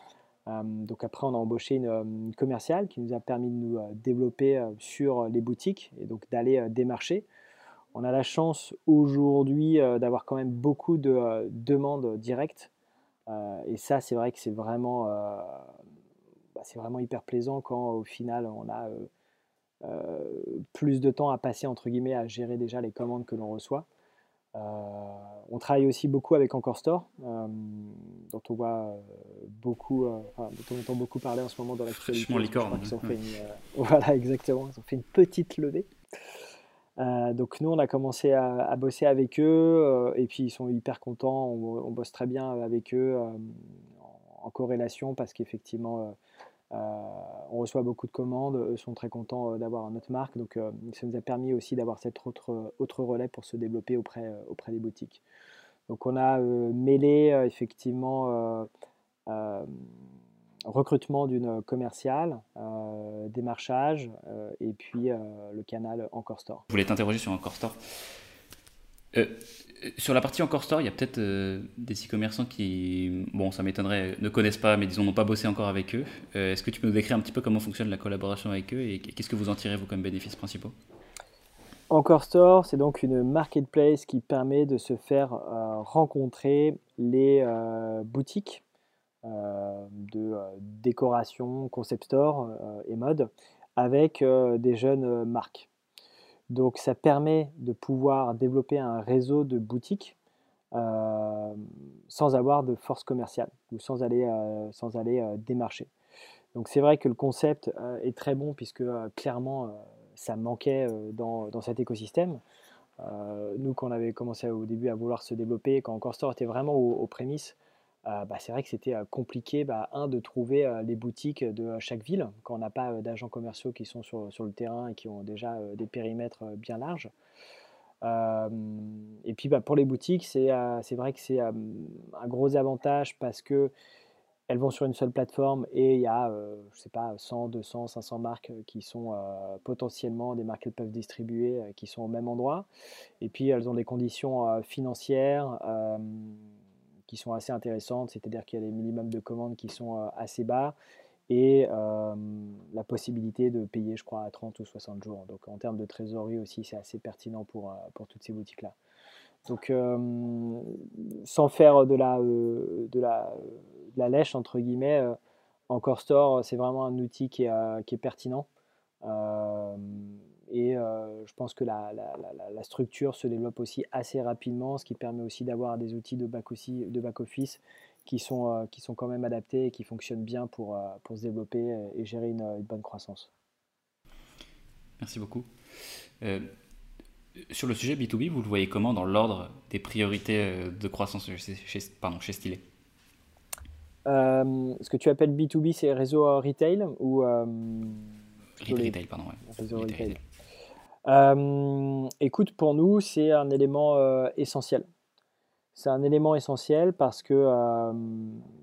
donc après, on a embauché une, commerciale qui nous a permis de nous développer sur les boutiques et donc d'aller démarcher. On a la chance aujourd'hui d'avoir quand même beaucoup de demandes directes. et ça, c'est vrai que c'est vraiment c'est vraiment hyper plaisant quand au final on a euh, euh, plus de temps à passer entre guillemets à gérer déjà les commandes que l'on reçoit. Euh, on travaille aussi beaucoup avec Encore Store, dont on voit beaucoup, dont on entend beaucoup parler en ce moment dans l'actualité. licorne. Ils ont fait une, voilà, exactement. Ils ont fait une petite levée. donc nous, on a commencé à, bosser avec eux et puis ils sont hyper contents. On, bosse très bien avec eux en corrélation parce qu'effectivement, on reçoit beaucoup de commandes, eux sont très contents euh, d'avoir notre marque, donc euh, ça nous a permis aussi d'avoir cet autre, autre relais pour se développer auprès, auprès des boutiques. Donc on a mêlé effectivement recrutement d'une commerciale, démarchage et puis le canal Encore Store. Je voulais t'interroger sur Encore Store. Euh, sur la partie encore store, il y a peut-être euh, des e-commerçants qui, bon, ça m'étonnerait, ne connaissent pas, mais disons n'ont pas bossé encore avec eux. Euh, est-ce que tu peux nous décrire un petit peu comment fonctionne la collaboration avec eux et qu'est-ce que vous en tirez vous comme bénéfices principaux? Encore Store, c'est donc une marketplace qui permet de se faire rencontrer les boutiques de décoration, concept store et mode avec des jeunes marques. Donc ça permet de pouvoir développer un réseau de boutiques euh, sans avoir de force commerciale ou sans aller, euh, sans aller euh, démarcher. Donc c'est vrai que le concept est très bon puisque clairement ça manquait dans, dans, cet écosystème. nous, quand on avait commencé au début à vouloir se développer, quand Encore Store était vraiment aux prémices, bah, c'est vrai que c'était euh, compliqué, bah, un, de trouver euh, les boutiques de chaque ville, quand on n'a pas d'agents commerciaux qui sont sur, sur, le terrain et qui ont déjà des périmètres bien larges. et puis bah, pour les boutiques, c'est vrai que c'est un gros avantage parce que elles vont sur une seule plateforme et il y a, je sais pas, 100, 200, 500 marques qui sont potentiellement des marques qu'elles peuvent distribuer, qui sont au même endroit. Et puis elles ont des conditions financières qui sont assez intéressantes, c'est-à-dire qu'il y a des minimums de commandes qui sont euh, assez bas et euh, la possibilité de payer, je crois, à 30 ou 60 jours. Donc en termes de trésorerie aussi, c'est assez pertinent pour, euh, pour toutes ces boutiques-là. Donc sans faire de la, de la, la, lèche, entre guillemets, Encore Store, c'est vraiment un outil qui est, qui est pertinent. Et euh, je pense que la, structure se développe aussi assez rapidement, ce qui permet aussi d'avoir des outils de back-office qui, sont, euh, qui sont quand même adaptés et qui fonctionnent bien pour, euh, pour se développer et gérer une, bonne croissance. Merci beaucoup. sur le sujet B2B, vous le voyez comment dans l'ordre des priorités de croissance chez, pardon, chez Stylé? Ce que tu appelles B2B, c'est réseau retail ou Retail, pardon. Ouais. Réseau retail. Écoute, pour nous, c'est un élément essentiel. C'est un élément essentiel parce que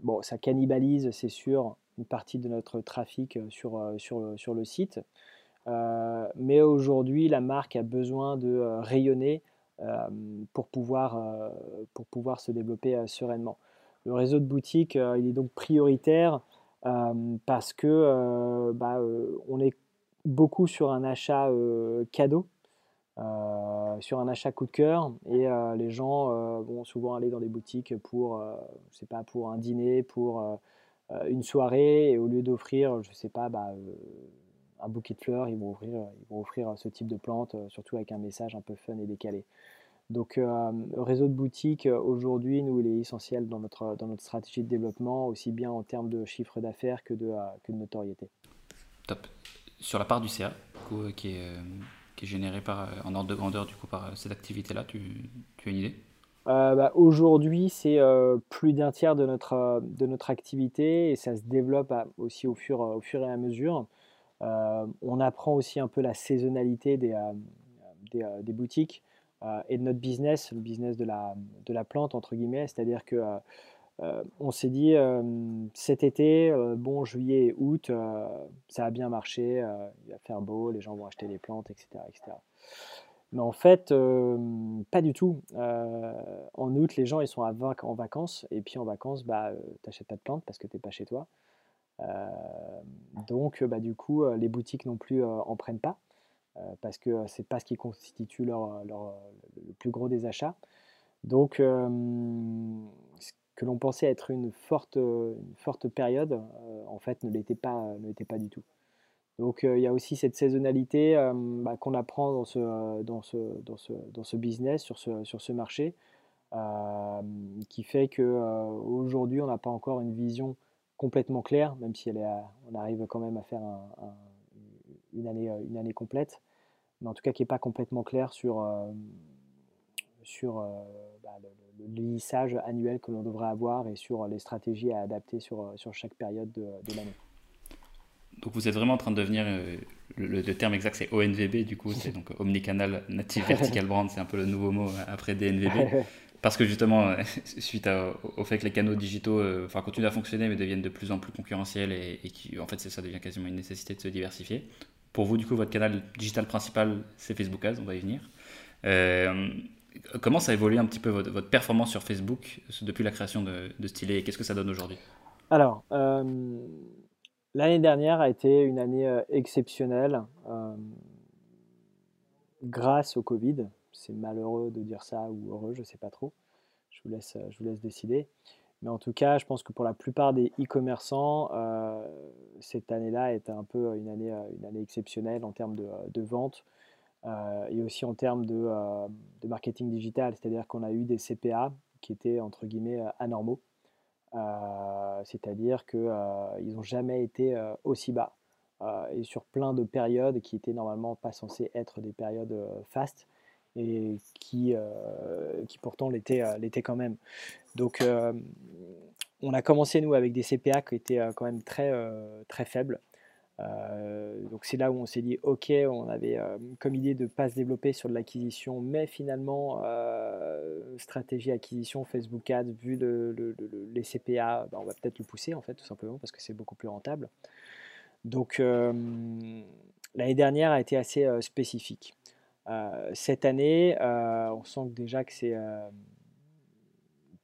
bon, ça cannibalise, c'est sûr, une partie de notre trafic sur, le site. mais aujourd'hui, la marque a besoin de rayonner pour, pouvoir, pour pouvoir se développer sereinement. Le réseau de boutiques, il est donc prioritaire parce que bah, on est beaucoup sur un achat cadeau, sur un achat coup de cœur, et les gens vont souvent aller dans les boutiques pour, je sais pas, pour un dîner, pour une soirée, et au lieu d'offrir, je sais pas, bah, un bouquet de fleurs, ils vont offrir, ils vont offrir ce type de plantes, surtout avec un message un peu fun et décalé. Donc, le réseau de boutiques, aujourd'hui, nous, il est essentiel dans notre, dans notre stratégie de développement, aussi bien en termes de chiffre d'affaires que de, que de notoriété. Top. Sur la part du CA, qui, est, qui est générée par, en ordre de grandeur du coup, par cette activité-là, tu, as une idée? Bah, Aujourd'hui, c'est plus d'un tiers de notre, de notre activité et ça se développe aussi au fur, au fur et à mesure. on apprend aussi un peu la saisonnalité des, des, des boutiques. Euh, et de notre business, le business de la, de la plante, entre guillemets. C'est-à-dire que euh, euh, on s'est dit cet été, bon, juillet et août, ça a bien marché, il va faire beau, les gens vont acheter des plantes, etc. etc. Mais en fait, pas du tout. en août, les gens ils sont en vacances, et puis en vacances, bah, tu n'achètes pas de plantes parce que tu n'es pas chez toi. donc, bah, du coup, les boutiques non plus en prennent pas. Euh, parce que euh, c'est pas ce qui constitue leur, le plus gros des achats. Donc, euh, que l'on pensait être une forte, une forte période, en fait, ne l'était pas, l'était pas du tout. Donc, il y a aussi cette saisonnalité bah, qu'on apprend dans ce, dans, ce, dans, ce, dans ce business, sur ce, sur ce marché, qui fait qu'aujourd'hui, on n'a pas encore une vision complètement claire, même si elle est on arrive quand même à faire un une année, euh, une année complète, mais en tout cas qui n'est pas complètement clair sur, euh, sur euh, bah, le, lissage annuel que l'on devrait avoir et sur les stratégies à adapter sur, sur chaque période de, l'année. Donc vous êtes vraiment en train de devenir, le, terme exact c'est ONVB du coup, c'est donc Omnicanal Native Vertical Brand, c'est un peu le nouveau mot après DNVB. Parce que justement, suite au fait que les canaux digitaux enfin, continuent à fonctionner mais deviennent de plus en plus concurrentiels et, et qui, en fait, ça devient quasiment une nécessité de se diversifier. Pour vous, du coup, votre canal digital principal, c'est Facebook Ads, on va y venir. Euh, comment ça a évolué un petit peu votre, performance sur Facebook depuis la création de, de et qu'est-ce que ça donne aujourd'hui? Alors, euh, l'année dernière a été une année euh, exceptionnelle grâce au Covid. C'est malheureux de dire ça ou heureux, je ne sais pas trop. Je vous laisse, je vous laisse décider. Mais en tout cas, je pense que pour la plupart des e-commerçants, euh, cette année-là est un peu une année, euh, une année exceptionnelle en termes de, de vente euh, et aussi en termes de, de marketing digital. C'est-à-dire qu'on a eu des CPA qui étaient entre guillemets anormaux. C'est-à-dire qu'ils n'ont jamais été aussi bas. et sur plein de périodes qui étaient normalement pas censées être des périodes fast et qui, qui pourtant l'étaient quand même. Donc, euh, on a commencé, nous, avec des CPA qui étaient euh, quand même très, euh, très faibles. Donc c'est là où on s'est dit, ok, on avait comme idée de ne pas se développer sur de l'acquisition, mais finalement, stratégie acquisition, Facebook Ads, vu les CPA, bah, on va peut-être le pousser en fait, tout simplement, parce que c'est beaucoup plus rentable. Donc l'année dernière a été assez spécifique. cette année, on sent déjà que c'est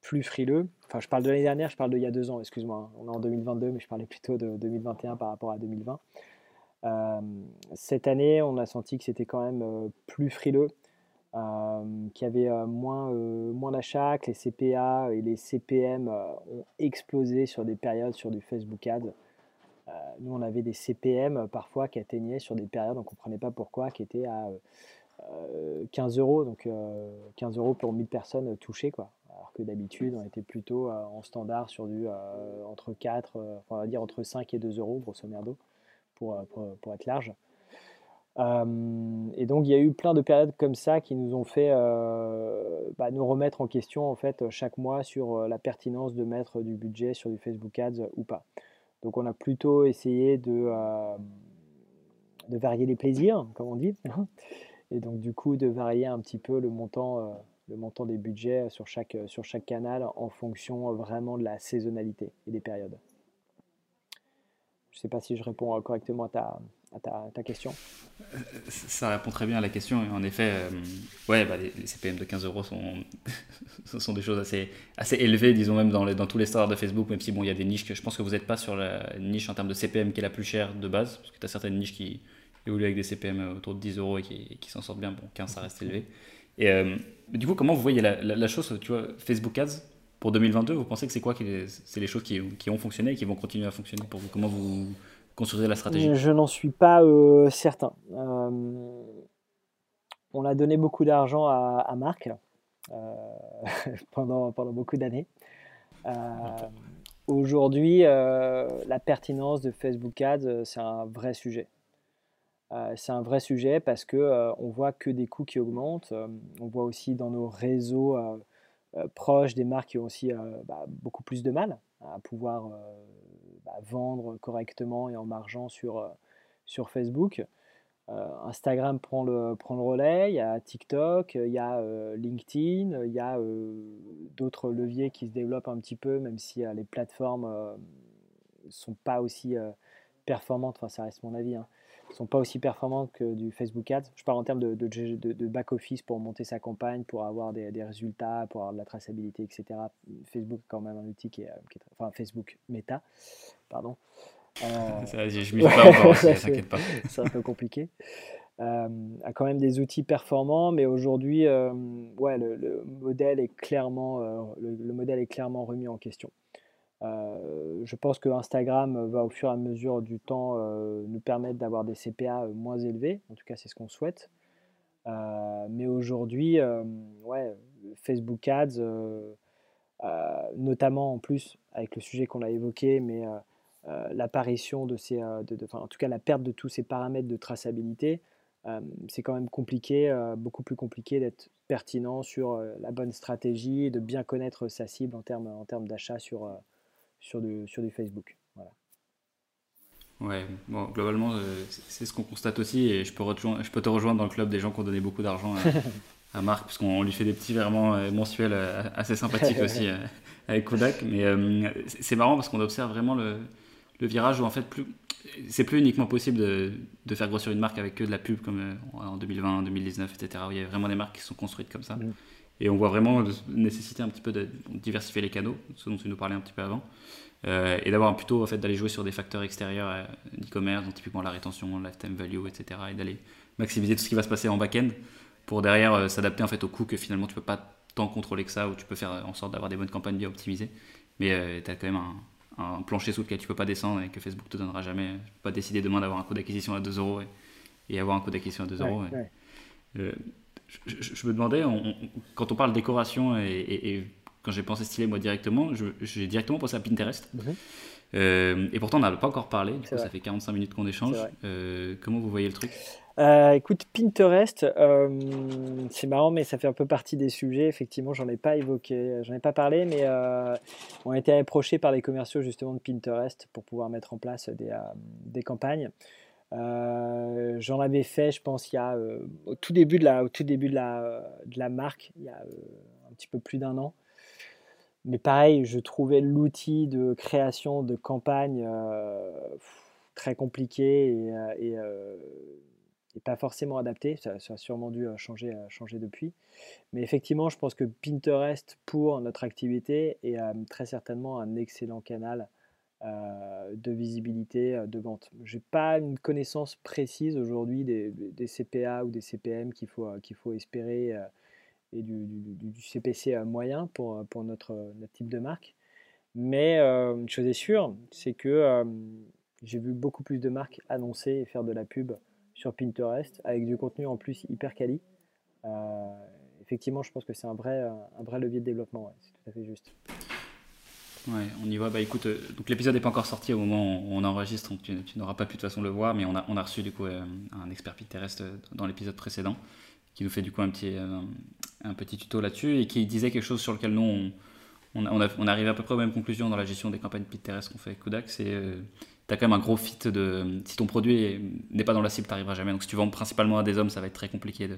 plus frileux. Enfin, je parle de l'année dernière, je parle d'il y a deux ans, excuse-moi. Hein. On est en 2022, mais je parlais plutôt de 2021 par rapport à 2020. Euh, cette année, on a senti que c'était quand même euh, plus frileux, euh, qu'il y avait moins, moins d'achats, que les CPA et les CPM ont explosé sur des périodes sur du Facebook Ads. nous, on avait des CPM parfois qui atteignaient sur des périodes, on ne comprenait pas pourquoi, qui étaient à 15 euros, donc 15 euros pour 1000 personnes touchées. Quoi alors que d'habitude on était plutôt euh, en standard sur du euh, entre 4, euh, on va dire entre 5 et 2 euros grosso merdo pour, pour, être large. et donc il y a eu plein de périodes comme ça qui nous ont fait bah, nous remettre en question en fait chaque mois sur la pertinence de mettre du budget sur du Facebook Ads ou pas. Donc on a plutôt essayé de, de varier les plaisirs, comme on dit, Et donc, du coup, de varier un petit peu le montant, le montant des budgets sur chaque, sur chaque canal en fonction vraiment de la saisonnalité et des périodes. Je ne sais pas si je réponds correctement à ta, à ta, question. Ça répond très bien à la question. En effet, euh, ouais, bah, les, CPM de 15 euros sont, sont des choses assez, assez élevées, disons même dans, dans tous les standards de Facebook, même si bon, il y a des niches que je pense que vous n'êtes pas sur la niche en termes de CPM qui est la plus chère de base, parce que tu as certaines niches qui évoluent avec des CPM autour de 10 euros et qui, s'en sortent bien. Bon, 15, ça reste élevé. Et euh, du coup, comment vous voyez la, chose, tu vois, Facebook Ads pour 2022, vous pensez que c'est quoi c'est les choses qui, ont fonctionné et qui vont continuer à fonctionner pour vous? Comment vous construisez la stratégie? Je, n'en suis pas euh, certain. Euh, on a donné beaucoup d'argent à, à, Marc pendant, pendant beaucoup d'années. Aujourd'hui, la pertinence de Facebook Ads, c'est un vrai sujet. C'est un vrai sujet parce que on voit que des coûts qui augmentent. on voit aussi dans nos réseaux proches des marques qui ont aussi bah, beaucoup plus de mal à pouvoir vendre correctement et en margeant sur, euh, sur Facebook. Euh, Instagram prend le, prend le relais, il y a TikTok, il y a euh, LinkedIn, il y a d'autres leviers qui se développent un petit peu, même si les plateformes ne sont pas aussi performantes, enfin ça reste mon avis, hein, sont pas aussi performantes que du Facebook Ads. Je parle en termes de, de, de back-office pour monter sa campagne, pour avoir des, des, résultats, pour avoir de la traçabilité, etc. Facebook est quand même un outil qui est, enfin Facebook Meta, pardon. Euh, je m'y pas encore, t'inquiète pas. C'est un peu compliqué. Euh, a quand même des outils performants, mais aujourd'hui, euh, ouais, le, modèle est clairement, euh, le, modèle est clairement remis en question. Je pense que Instagram va au fur et à mesure du temps nous permettre d'avoir des CPA moins élevés, en tout cas c'est ce qu'on souhaite. mais aujourd'hui, ouais, Facebook Ads, notamment en plus avec le sujet qu'on a évoqué, mais euh, l'apparition de ces, euh, en tout cas la perte de tous ces paramètres de traçabilité, euh, c'est quand même compliqué, beaucoup plus compliqué d'être pertinent sur la bonne stratégie de bien connaître sa cible en termes en termes d'achat sur, sur, du, sur du Facebook. Voilà. Ouais, bon, globalement, c'est ce qu'on constate aussi et je peux, je peux te rejoindre dans le club des gens qui ont donné beaucoup d'argent à, Marc, parce qu'on lui fait des petits virements mensuels assez sympathiques aussi avec Kodak. Mais c'est marrant parce qu'on observe vraiment le, le virage où en fait plus c'est plus uniquement possible de, de, faire grossir une marque avec que de la pub comme euh, en 2020, 2019, etc. Où il y a vraiment des marques qui sont construites comme ça. Mm. Et on voit vraiment la nécessité un petit peu de diversifier les canaux, ce dont tu nous parlais un petit peu avant, euh, et d'avoir plutôt en fait d'aller jouer sur des facteurs extérieurs euh, d'e-commerce, donc typiquement la rétention, lifetime value, etc. Et d'aller maximiser tout ce qui va se passer en back-end pour derrière s'adapter en fait au coût que finalement tu peux pas tant contrôler que ça, ou tu peux faire en sorte d'avoir des bonnes campagnes bien optimisées, mais tu as quand même un, un plancher sous lequel tu peux pas descendre et que Facebook te donnera jamais. Tu peux pas décider demain d'avoir un coût d'acquisition à 2 euros et, avoir un coût d'acquisition à 2 euros. Euh, je, me demandais, quand on parle décoration et, quand j'ai pensé stylé moi directement, j'ai directement pensé à Pinterest. Mhm. Euh, et pourtant, on n'a pas encore parlé. Du coup, ça fait 45 minutes qu'on échange. Euh, comment vous voyez le truc? Euh, écoute, Pinterest, c'est marrant, mais ça fait un peu partie des sujets. Effectivement, j'en ai pas évoqué, j'en ai pas parlé, mais on a été approchés par les commerciaux justement de Pinterest pour pouvoir mettre en place des, des campagnes. J'en avais fait, je pense, il y a au tout début de la, au tout début de la, de la marque, il y a un petit peu plus d'un an. Mais pareil, je trouvais l'outil de création de campagnes très compliqué et, pas forcément adapté. Ça, a sûrement dû euh, changer, euh, changer depuis. Mais effectivement, je pense que Pinterest, pour notre activité, est euh, très certainement un excellent canal de visibilité, de vente. Je n'ai pas une connaissance précise aujourd'hui des, CPA ou des CPM qu'il faut, qu'il faut espérer et du, du, CPC moyen pour, pour notre, notre type de marque. Mais une chose est sûre, c'est que j'ai vu beaucoup plus de marques annoncer et faire de la pub sur Pinterest avec du contenu en plus hyper quali. Euh, effectivement, je pense que c'est un vrai, un vrai levier de développement. c'est tout à fait juste. On y voit. Bah écoute, euh, donc l'épisode n'est pas encore sorti au moment où on enregistre, donc tu, n'auras pas pu de toute façon le voir, mais on a, on a reçu du coup euh, un expert Pinterest dans l'épisode précédent qui nous fait du coup un petit, un, petit tuto là-dessus et qui disait quelque chose sur lequel nous on, on, arrive à peu près aux mêmes conclusions dans la gestion des campagnes Pinterest qu'on fait avec Kodak. C'est tu as quand même un gros fit de. Si ton produit n'est pas dans la cible, tu n'arriveras jamais. Donc si tu vends principalement à des hommes, ça va être très compliqué de,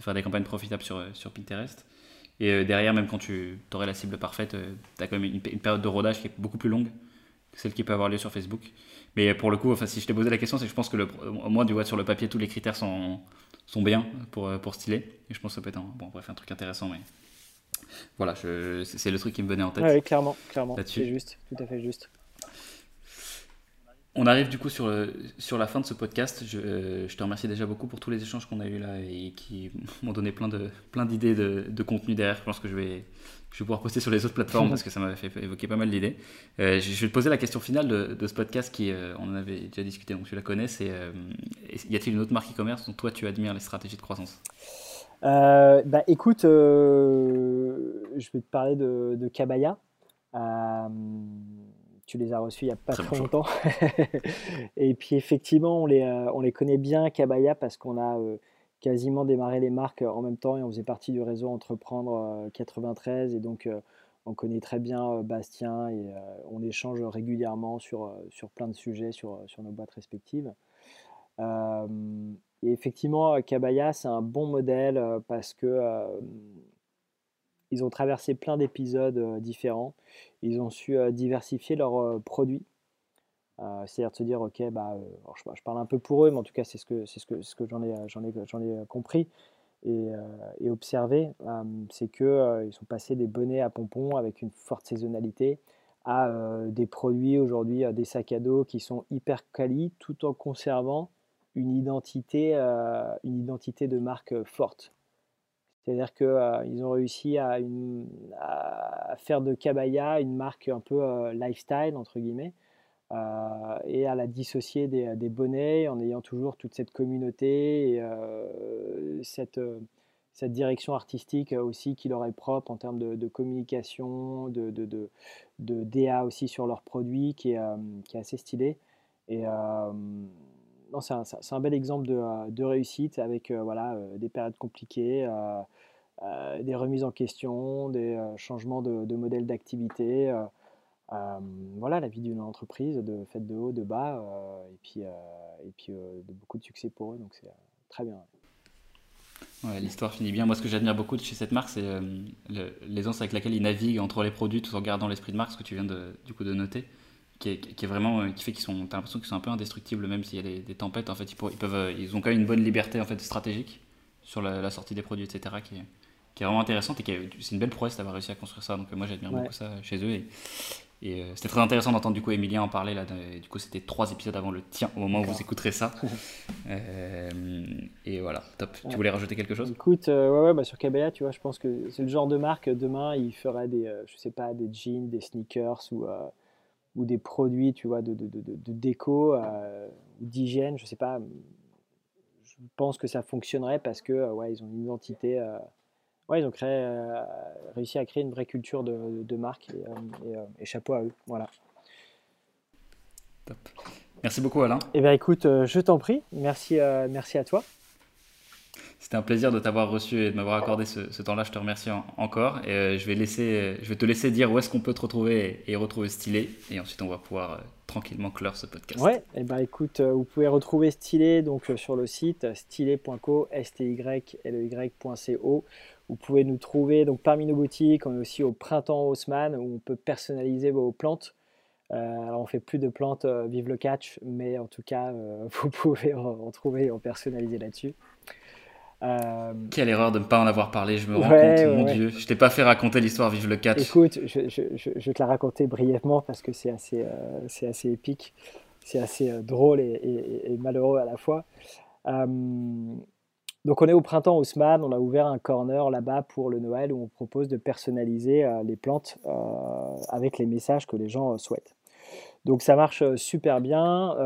faire des campagnes profitables sur, sur Pinterest. Et euh, derrière, même quand tu aurais la cible parfaite, euh, tu as quand même une, période de rodage qui est beaucoup plus longue que celle qui peut avoir lieu sur Facebook. Mais pour le coup, enfin, si je t'ai posé la question, c'est que je pense que le, moi, du vois, sur le papier, tous les critères sont, sont bien pour, euh, pour styler. Et je pense que ça peut être un, bon, bref, un truc intéressant. Mais voilà, c'est le truc qui me venait en tête. oui, clairement, clairement. C'est juste, tout à fait juste. On arrive du coup sur, sur la fin de ce podcast. Je, je, te remercie déjà beaucoup pour tous les échanges qu'on a eu là et qui m'ont donné plein d'idées de, plein de, de, contenu derrière. Je pense que je vais, je vais pouvoir poster sur les autres plateformes parce que ça m'avait fait évoquer pas mal d'idées. Euh, je, vais te poser la question finale de, ce podcast qui, euh, on en avait déjà discuté, donc tu la connais. C'est euh, y a-t-il une autre marque e-commerce dont toi tu admires les stratégies de croissance? Bah, Écoute, je vais te parler de, de Kabaya tu les as reçus il n'y a pas très, longtemps. et puis effectivement, on les, euh, on les connaît bien, Kabaya, parce qu'on a euh, quasiment démarré les marques en même temps et on faisait partie du réseau Entreprendre 93. Euh, et donc, on connaît très bien Bastien et on échange régulièrement sur, sur plein de sujets sur, sur nos boîtes respectives. et effectivement, Kabaya, c'est un bon modèle parce que ils ont traversé plein d'épisodes euh, différents. Ils ont su euh, diversifier leurs euh, produits. C'est-à-dire de se dire, ok, bah, je, parle un peu pour eux, mais en tout cas, c'est ce que, ce que, ce que j'en ai, ai, ai compris et, et observé. c'est qu'ils sont passés des bonnets à pompons avec une forte saisonnalité à des produits aujourd'hui, des sacs à dos qui sont hyper quali tout en conservant une identité, une identité de marque forte. C'est-à-dire qu'ils euh, ont réussi à, faire de Kabaya une marque un peu euh, lifestyle, entre guillemets, euh, et à la dissocier des, bonnets en ayant toujours toute cette communauté et cette, direction artistique aussi qui leur est propre en termes de, communication, de, de, DA aussi sur leurs produits qui est, assez stylé. Et c'est un, bel exemple de, réussite avec voilà, des périodes compliquées, des remises en question, des changements de, de modèle d'activité. voilà, la vie d'une entreprise, de fait de haut, de bas, et puis, et puis de beaucoup de succès pour eux. Donc c'est très bien. L'histoire finit bien. Moi, ce que j'admire beaucoup chez cette marque, c'est l'aisance avec laquelle ils naviguent entre les produits tout en gardant l'esprit de marque, ce que tu viens du coup de noter qui est, vraiment euh, qui fait qu'ils sont t'as l'impression qu'ils sont un peu indestructibles même s'il y a des, tempêtes en fait ils, ils, peuvent euh, ils ont quand même une bonne liberté en fait stratégique sur la, sortie des produits etc qui est, qui est vraiment intéressante et c'est une belle prouesse d'avoir réussi à construire ça. Donc euh, moi j'admire beaucoup ça chez eux et, et c'était très intéressant d'entendre du coup Emilien en parler là du coup c'était trois épisodes avant le tien au moment où vous écouterez ça. Et voilà top. Tu voulais rajouter quelque chose? Écoute ouais, ouais bah sur Cabella tu vois je pense que c'est le genre de marque demain il ferait des je sais pas des jeans des sneakers ou ou des produits, tu vois, de, de, de, de déco, euh, d'hygiène, je sais pas. Je pense que ça fonctionnerait parce que, euh, ouais, ils ont une identité. Euh, ouais, ils ont créé, réussi à créer une vraie culture de, marque et, chapeau à eux. Voilà. Top. Merci beaucoup, Alain. Eh bien, écoute, je t'en prie. Merci, merci à toi. C'était un plaisir de t'avoir reçu et de m'avoir accordé ce, temps-là. Je te remercie encore. Et euh, je, vais te laisser dire où est-ce qu'on peut te retrouver et, retrouver Stylé. Et ensuite, on va pouvoir euh, tranquillement clore ce podcast. Ouais, et eh ben écoute, euh, vous pouvez retrouver Stylé donc, sur le site stylé.co, s t y l e Vous pouvez nous trouver donc parmi nos boutiques. On est aussi au Printemps Haussmann où on peut personnaliser vos plantes. alors on fait plus de plantes Vive le Catch, mais en tout cas, vous pouvez en, trouver et en personnaliser là-dessus. Euh, Quelle erreur de ne pas en avoir parlé, je me rends compte, mon Dieu. Je t'ai pas fait raconter l'histoire Vive le catch. Écoute, je, je, te la raconter brièvement parce que c'est assez, euh, c'est assez épique, c'est assez euh, drôle et, malheureux à la fois. donc on est au printemps Haussmann, on a ouvert un corner là-bas pour le Noël où on propose de personnaliser les plantes avec les messages que les gens souhaitent. Donc ça marche super bien,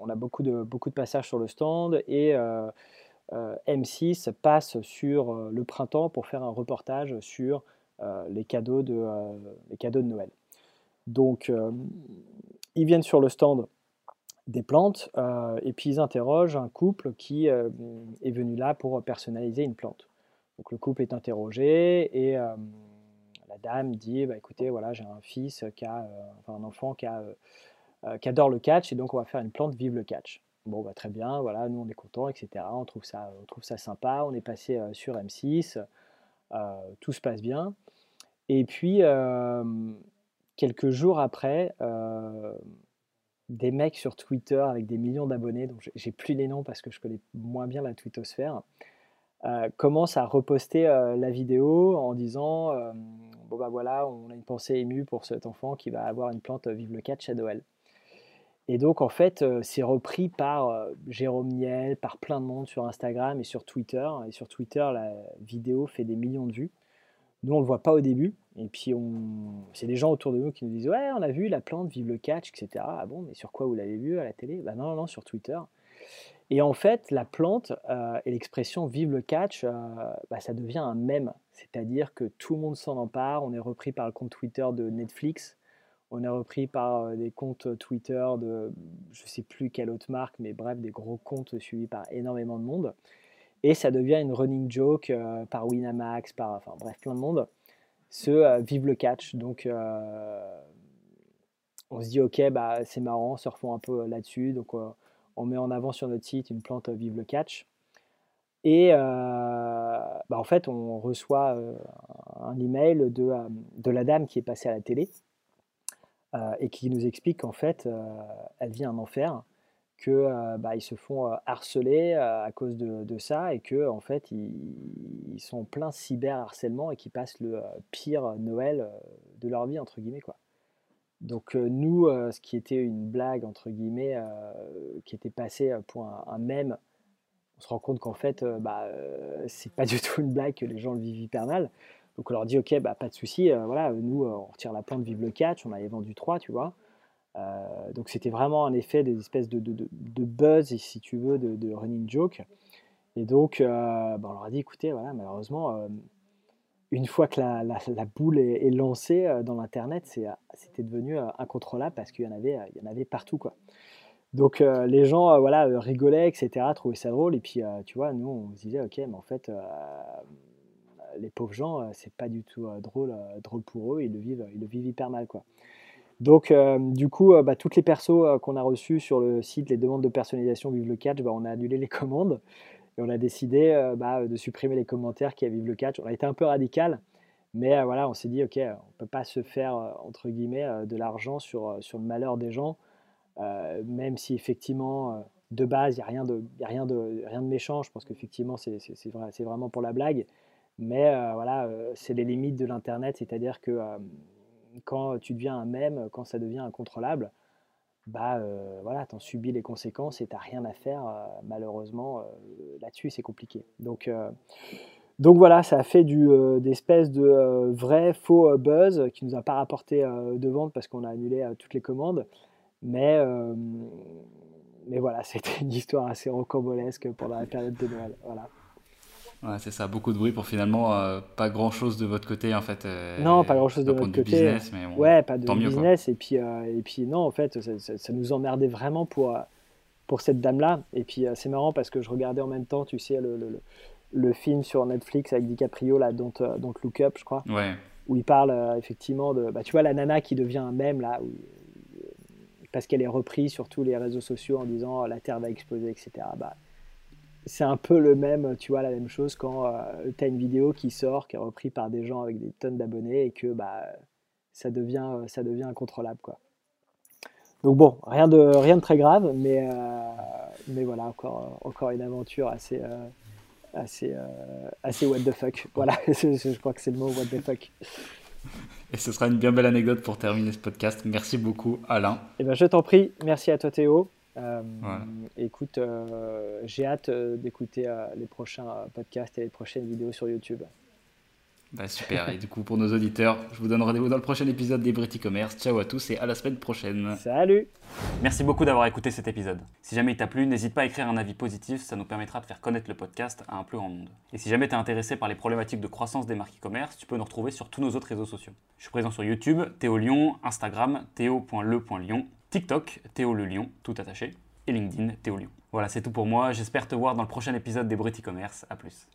on a beaucoup de, beaucoup de passages sur le stand et M6 passe sur euh, le printemps pour faire un reportage sur euh, les, cadeaux de, les cadeaux de Noël. Donc, ils viennent sur le stand des plantes et puis ils interrogent un couple qui est venu là pour personnaliser une plante. Donc le couple est interrogé et la dame dit bah, écoutez, voilà, j'ai un fils qui a, enfin un enfant qui, qui adore le catch et donc on va faire une plante Vive le catch. Bon, bah, très bien, voilà, nous on est contents, etc. On trouve ça, on trouve ça sympa. On est passé sur M6, tout se passe bien. Et puis, quelques jours après, des mecs sur Twitter avec des millions d'abonnés, donc j'ai plus les noms parce que je connais moins bien la twittosphère, euh, commencent à reposter la vidéo en disant bon bah voilà, on a une pensée émue pour cet enfant qui va avoir une plante Vive le catch à Noël. Et donc, en fait, c'est repris par Jérôme Niel, par plein de monde sur Instagram et sur Twitter. Et sur Twitter, la vidéo fait des millions de vues. Nous, on ne le voit pas au début. Et puis, c'est des gens autour de nous qui nous disent Ouais, on a vu la plante, vive le catch, etc. Ah bon, mais sur quoi vous l'avez vu à la télé? Bah non, non, sur Twitter. Et en fait, la plante et l'expression vive le catch, bah, ça devient un mème. C'est-à-dire que tout le monde s'en empare. On est repris par le compte Twitter de Netflix. On est repris par des comptes Twitter de je ne sais plus quelle autre marque, mais bref, des gros comptes suivis par énormément de monde. Et ça devient une running joke euh, par Winamax, par enfin bref, plein de monde. Ce euh, vive le catch. Donc euh, on se dit ok, bah, c'est marrant, surfons un peu là-dessus. Donc on met en avant sur notre site une plante vive le catch. Et bah, en fait, on reçoit un email de, la dame qui est passée à la télé euh, et qui nous explique qu'en fait, euh, elle vit un enfer, que euh, bah, ils se font harceler à cause de, ça et que en fait ils, sont en plein cyber harcèlement et qu'ils passent le pire Noël de leur vie entre guillemets quoi. Donc nous, ce qui était une blague entre guillemets, qui était passé pour un, un, mème, on se rend compte qu'en fait, bah, c'est pas du tout une blague que les gens le vivent hyper mal. Donc on leur dit ok, bah, pas de souci, euh, voilà, nous euh, on retire la plante, vive le catch, on avait vendu trois, tu vois. Euh, donc c'était vraiment un effet des espèces de, de, buzz, si tu veux, de, running joke. Et donc bah, on leur a dit écoutez, voilà, malheureusement, une fois que la, la, boule est, lancée dans l'internet, c'était devenu incontrôlable parce qu'il y en avait, y en avait partout quoi. Donc les gens voilà rigolaient, etc., trouvaient ça drôle. Et puis tu vois, nous on se disait ok, mais en fait les pauvres gens, euh, c'est pas du tout euh, drôle, euh, drôle pour eux, ils le vivent, ils le vivent hyper mal. Quoi. Donc, du coup, bah, toutes les persos qu'on a reçues sur le site, les demandes de personnalisation Vive le Catch, bah, on a annulé les commandes et on a décidé bah, de supprimer les commentaires qui a Vive le Catch. On a été un peu radical, mais voilà, on s'est dit, ok, on peut pas se faire, entre guillemets, de l'argent sur, sur le malheur des gens, même si effectivement, de base, il n'y a, rien de, rien, de, rien de méchant. Je pense qu'effectivement, c'est vrai, vraiment pour la blague. Mais euh, voilà, euh, c'est les limites de l'Internet, c'est-à-dire que euh, quand tu deviens un mème, quand ça devient incontrôlable, bah voilà, t'en subis les conséquences et t'as rien à faire. malheureusement, là-dessus, c'est compliqué. Donc, donc voilà, ça a fait du, d'espèces de vrai faux buzz qui nous a pas rapporté de vente parce qu'on a annulé toutes les commandes. Mais, mais voilà, c'était une histoire assez rocambolesque pendant la période de Noël. Voilà. Ouais, c'est ça, beaucoup de bruit pour finalement euh, pas grand chose de votre côté en fait. Euh, non, pas grand chose de votre côté. Business, mais ouais, pas de business. Et puis, euh, et puis non, en fait, ça, nous emmerdait vraiment pour, pour cette dame-là. Et puis c'est marrant parce que je regardais en même temps, tu sais, le, le, le film sur Netflix avec DiCaprio, là, Don't, Don't Look Up, je crois. Ouais. Où il parle effectivement de. Bah, tu vois, la nana qui devient un mème là, où, parce qu'elle est reprise sur tous les réseaux sociaux en disant la Terre va exploser, etc. Bah, c'est un peu le même, tu vois, la même chose quand euh, tu as une vidéo qui sort, qui est reprise par des gens avec des tonnes d'abonnés et que bah, ça, devient, euh, ça devient incontrôlable. Quoi. Donc bon, rien de, rien de très grave, mais, euh, mais voilà, encore, encore une aventure assez, assez, assez what the fuck. Voilà, je crois que c'est le mot what the fuck. Et ce sera une bien belle anecdote pour terminer ce podcast. Merci beaucoup, Alain. Eh ben, je t'en prie. Merci à toi, Théo. Euh, écoute, euh, j'ai hâte euh, d'écouter les prochains podcasts et les prochaines vidéos sur YouTube. Bah super, et du coup pour nos auditeurs, je vous donne rendez-vous dans le prochain épisode des British Commerce. Ciao à tous et à la semaine prochaine. Salut Merci beaucoup d'avoir écouté cet épisode. Si jamais il t'a plu, n'hésite pas à écrire un avis positif, ça nous permettra de faire connaître le podcast à un plus grand nombre. Et si jamais tu es intéressé par les problématiques de croissance des marques e-commerce, tu peux nous retrouver sur tous nos autres réseaux sociaux. Je suis présent sur YouTube, Théo Lyon, Instagram, théo.le.lyon TikTok, Théo Le Lion, tout attaché, et LinkedIn, Théo Lion. Voilà, c'est tout pour moi. J'espère te voir dans le prochain épisode des Bruts Commerce. À plus.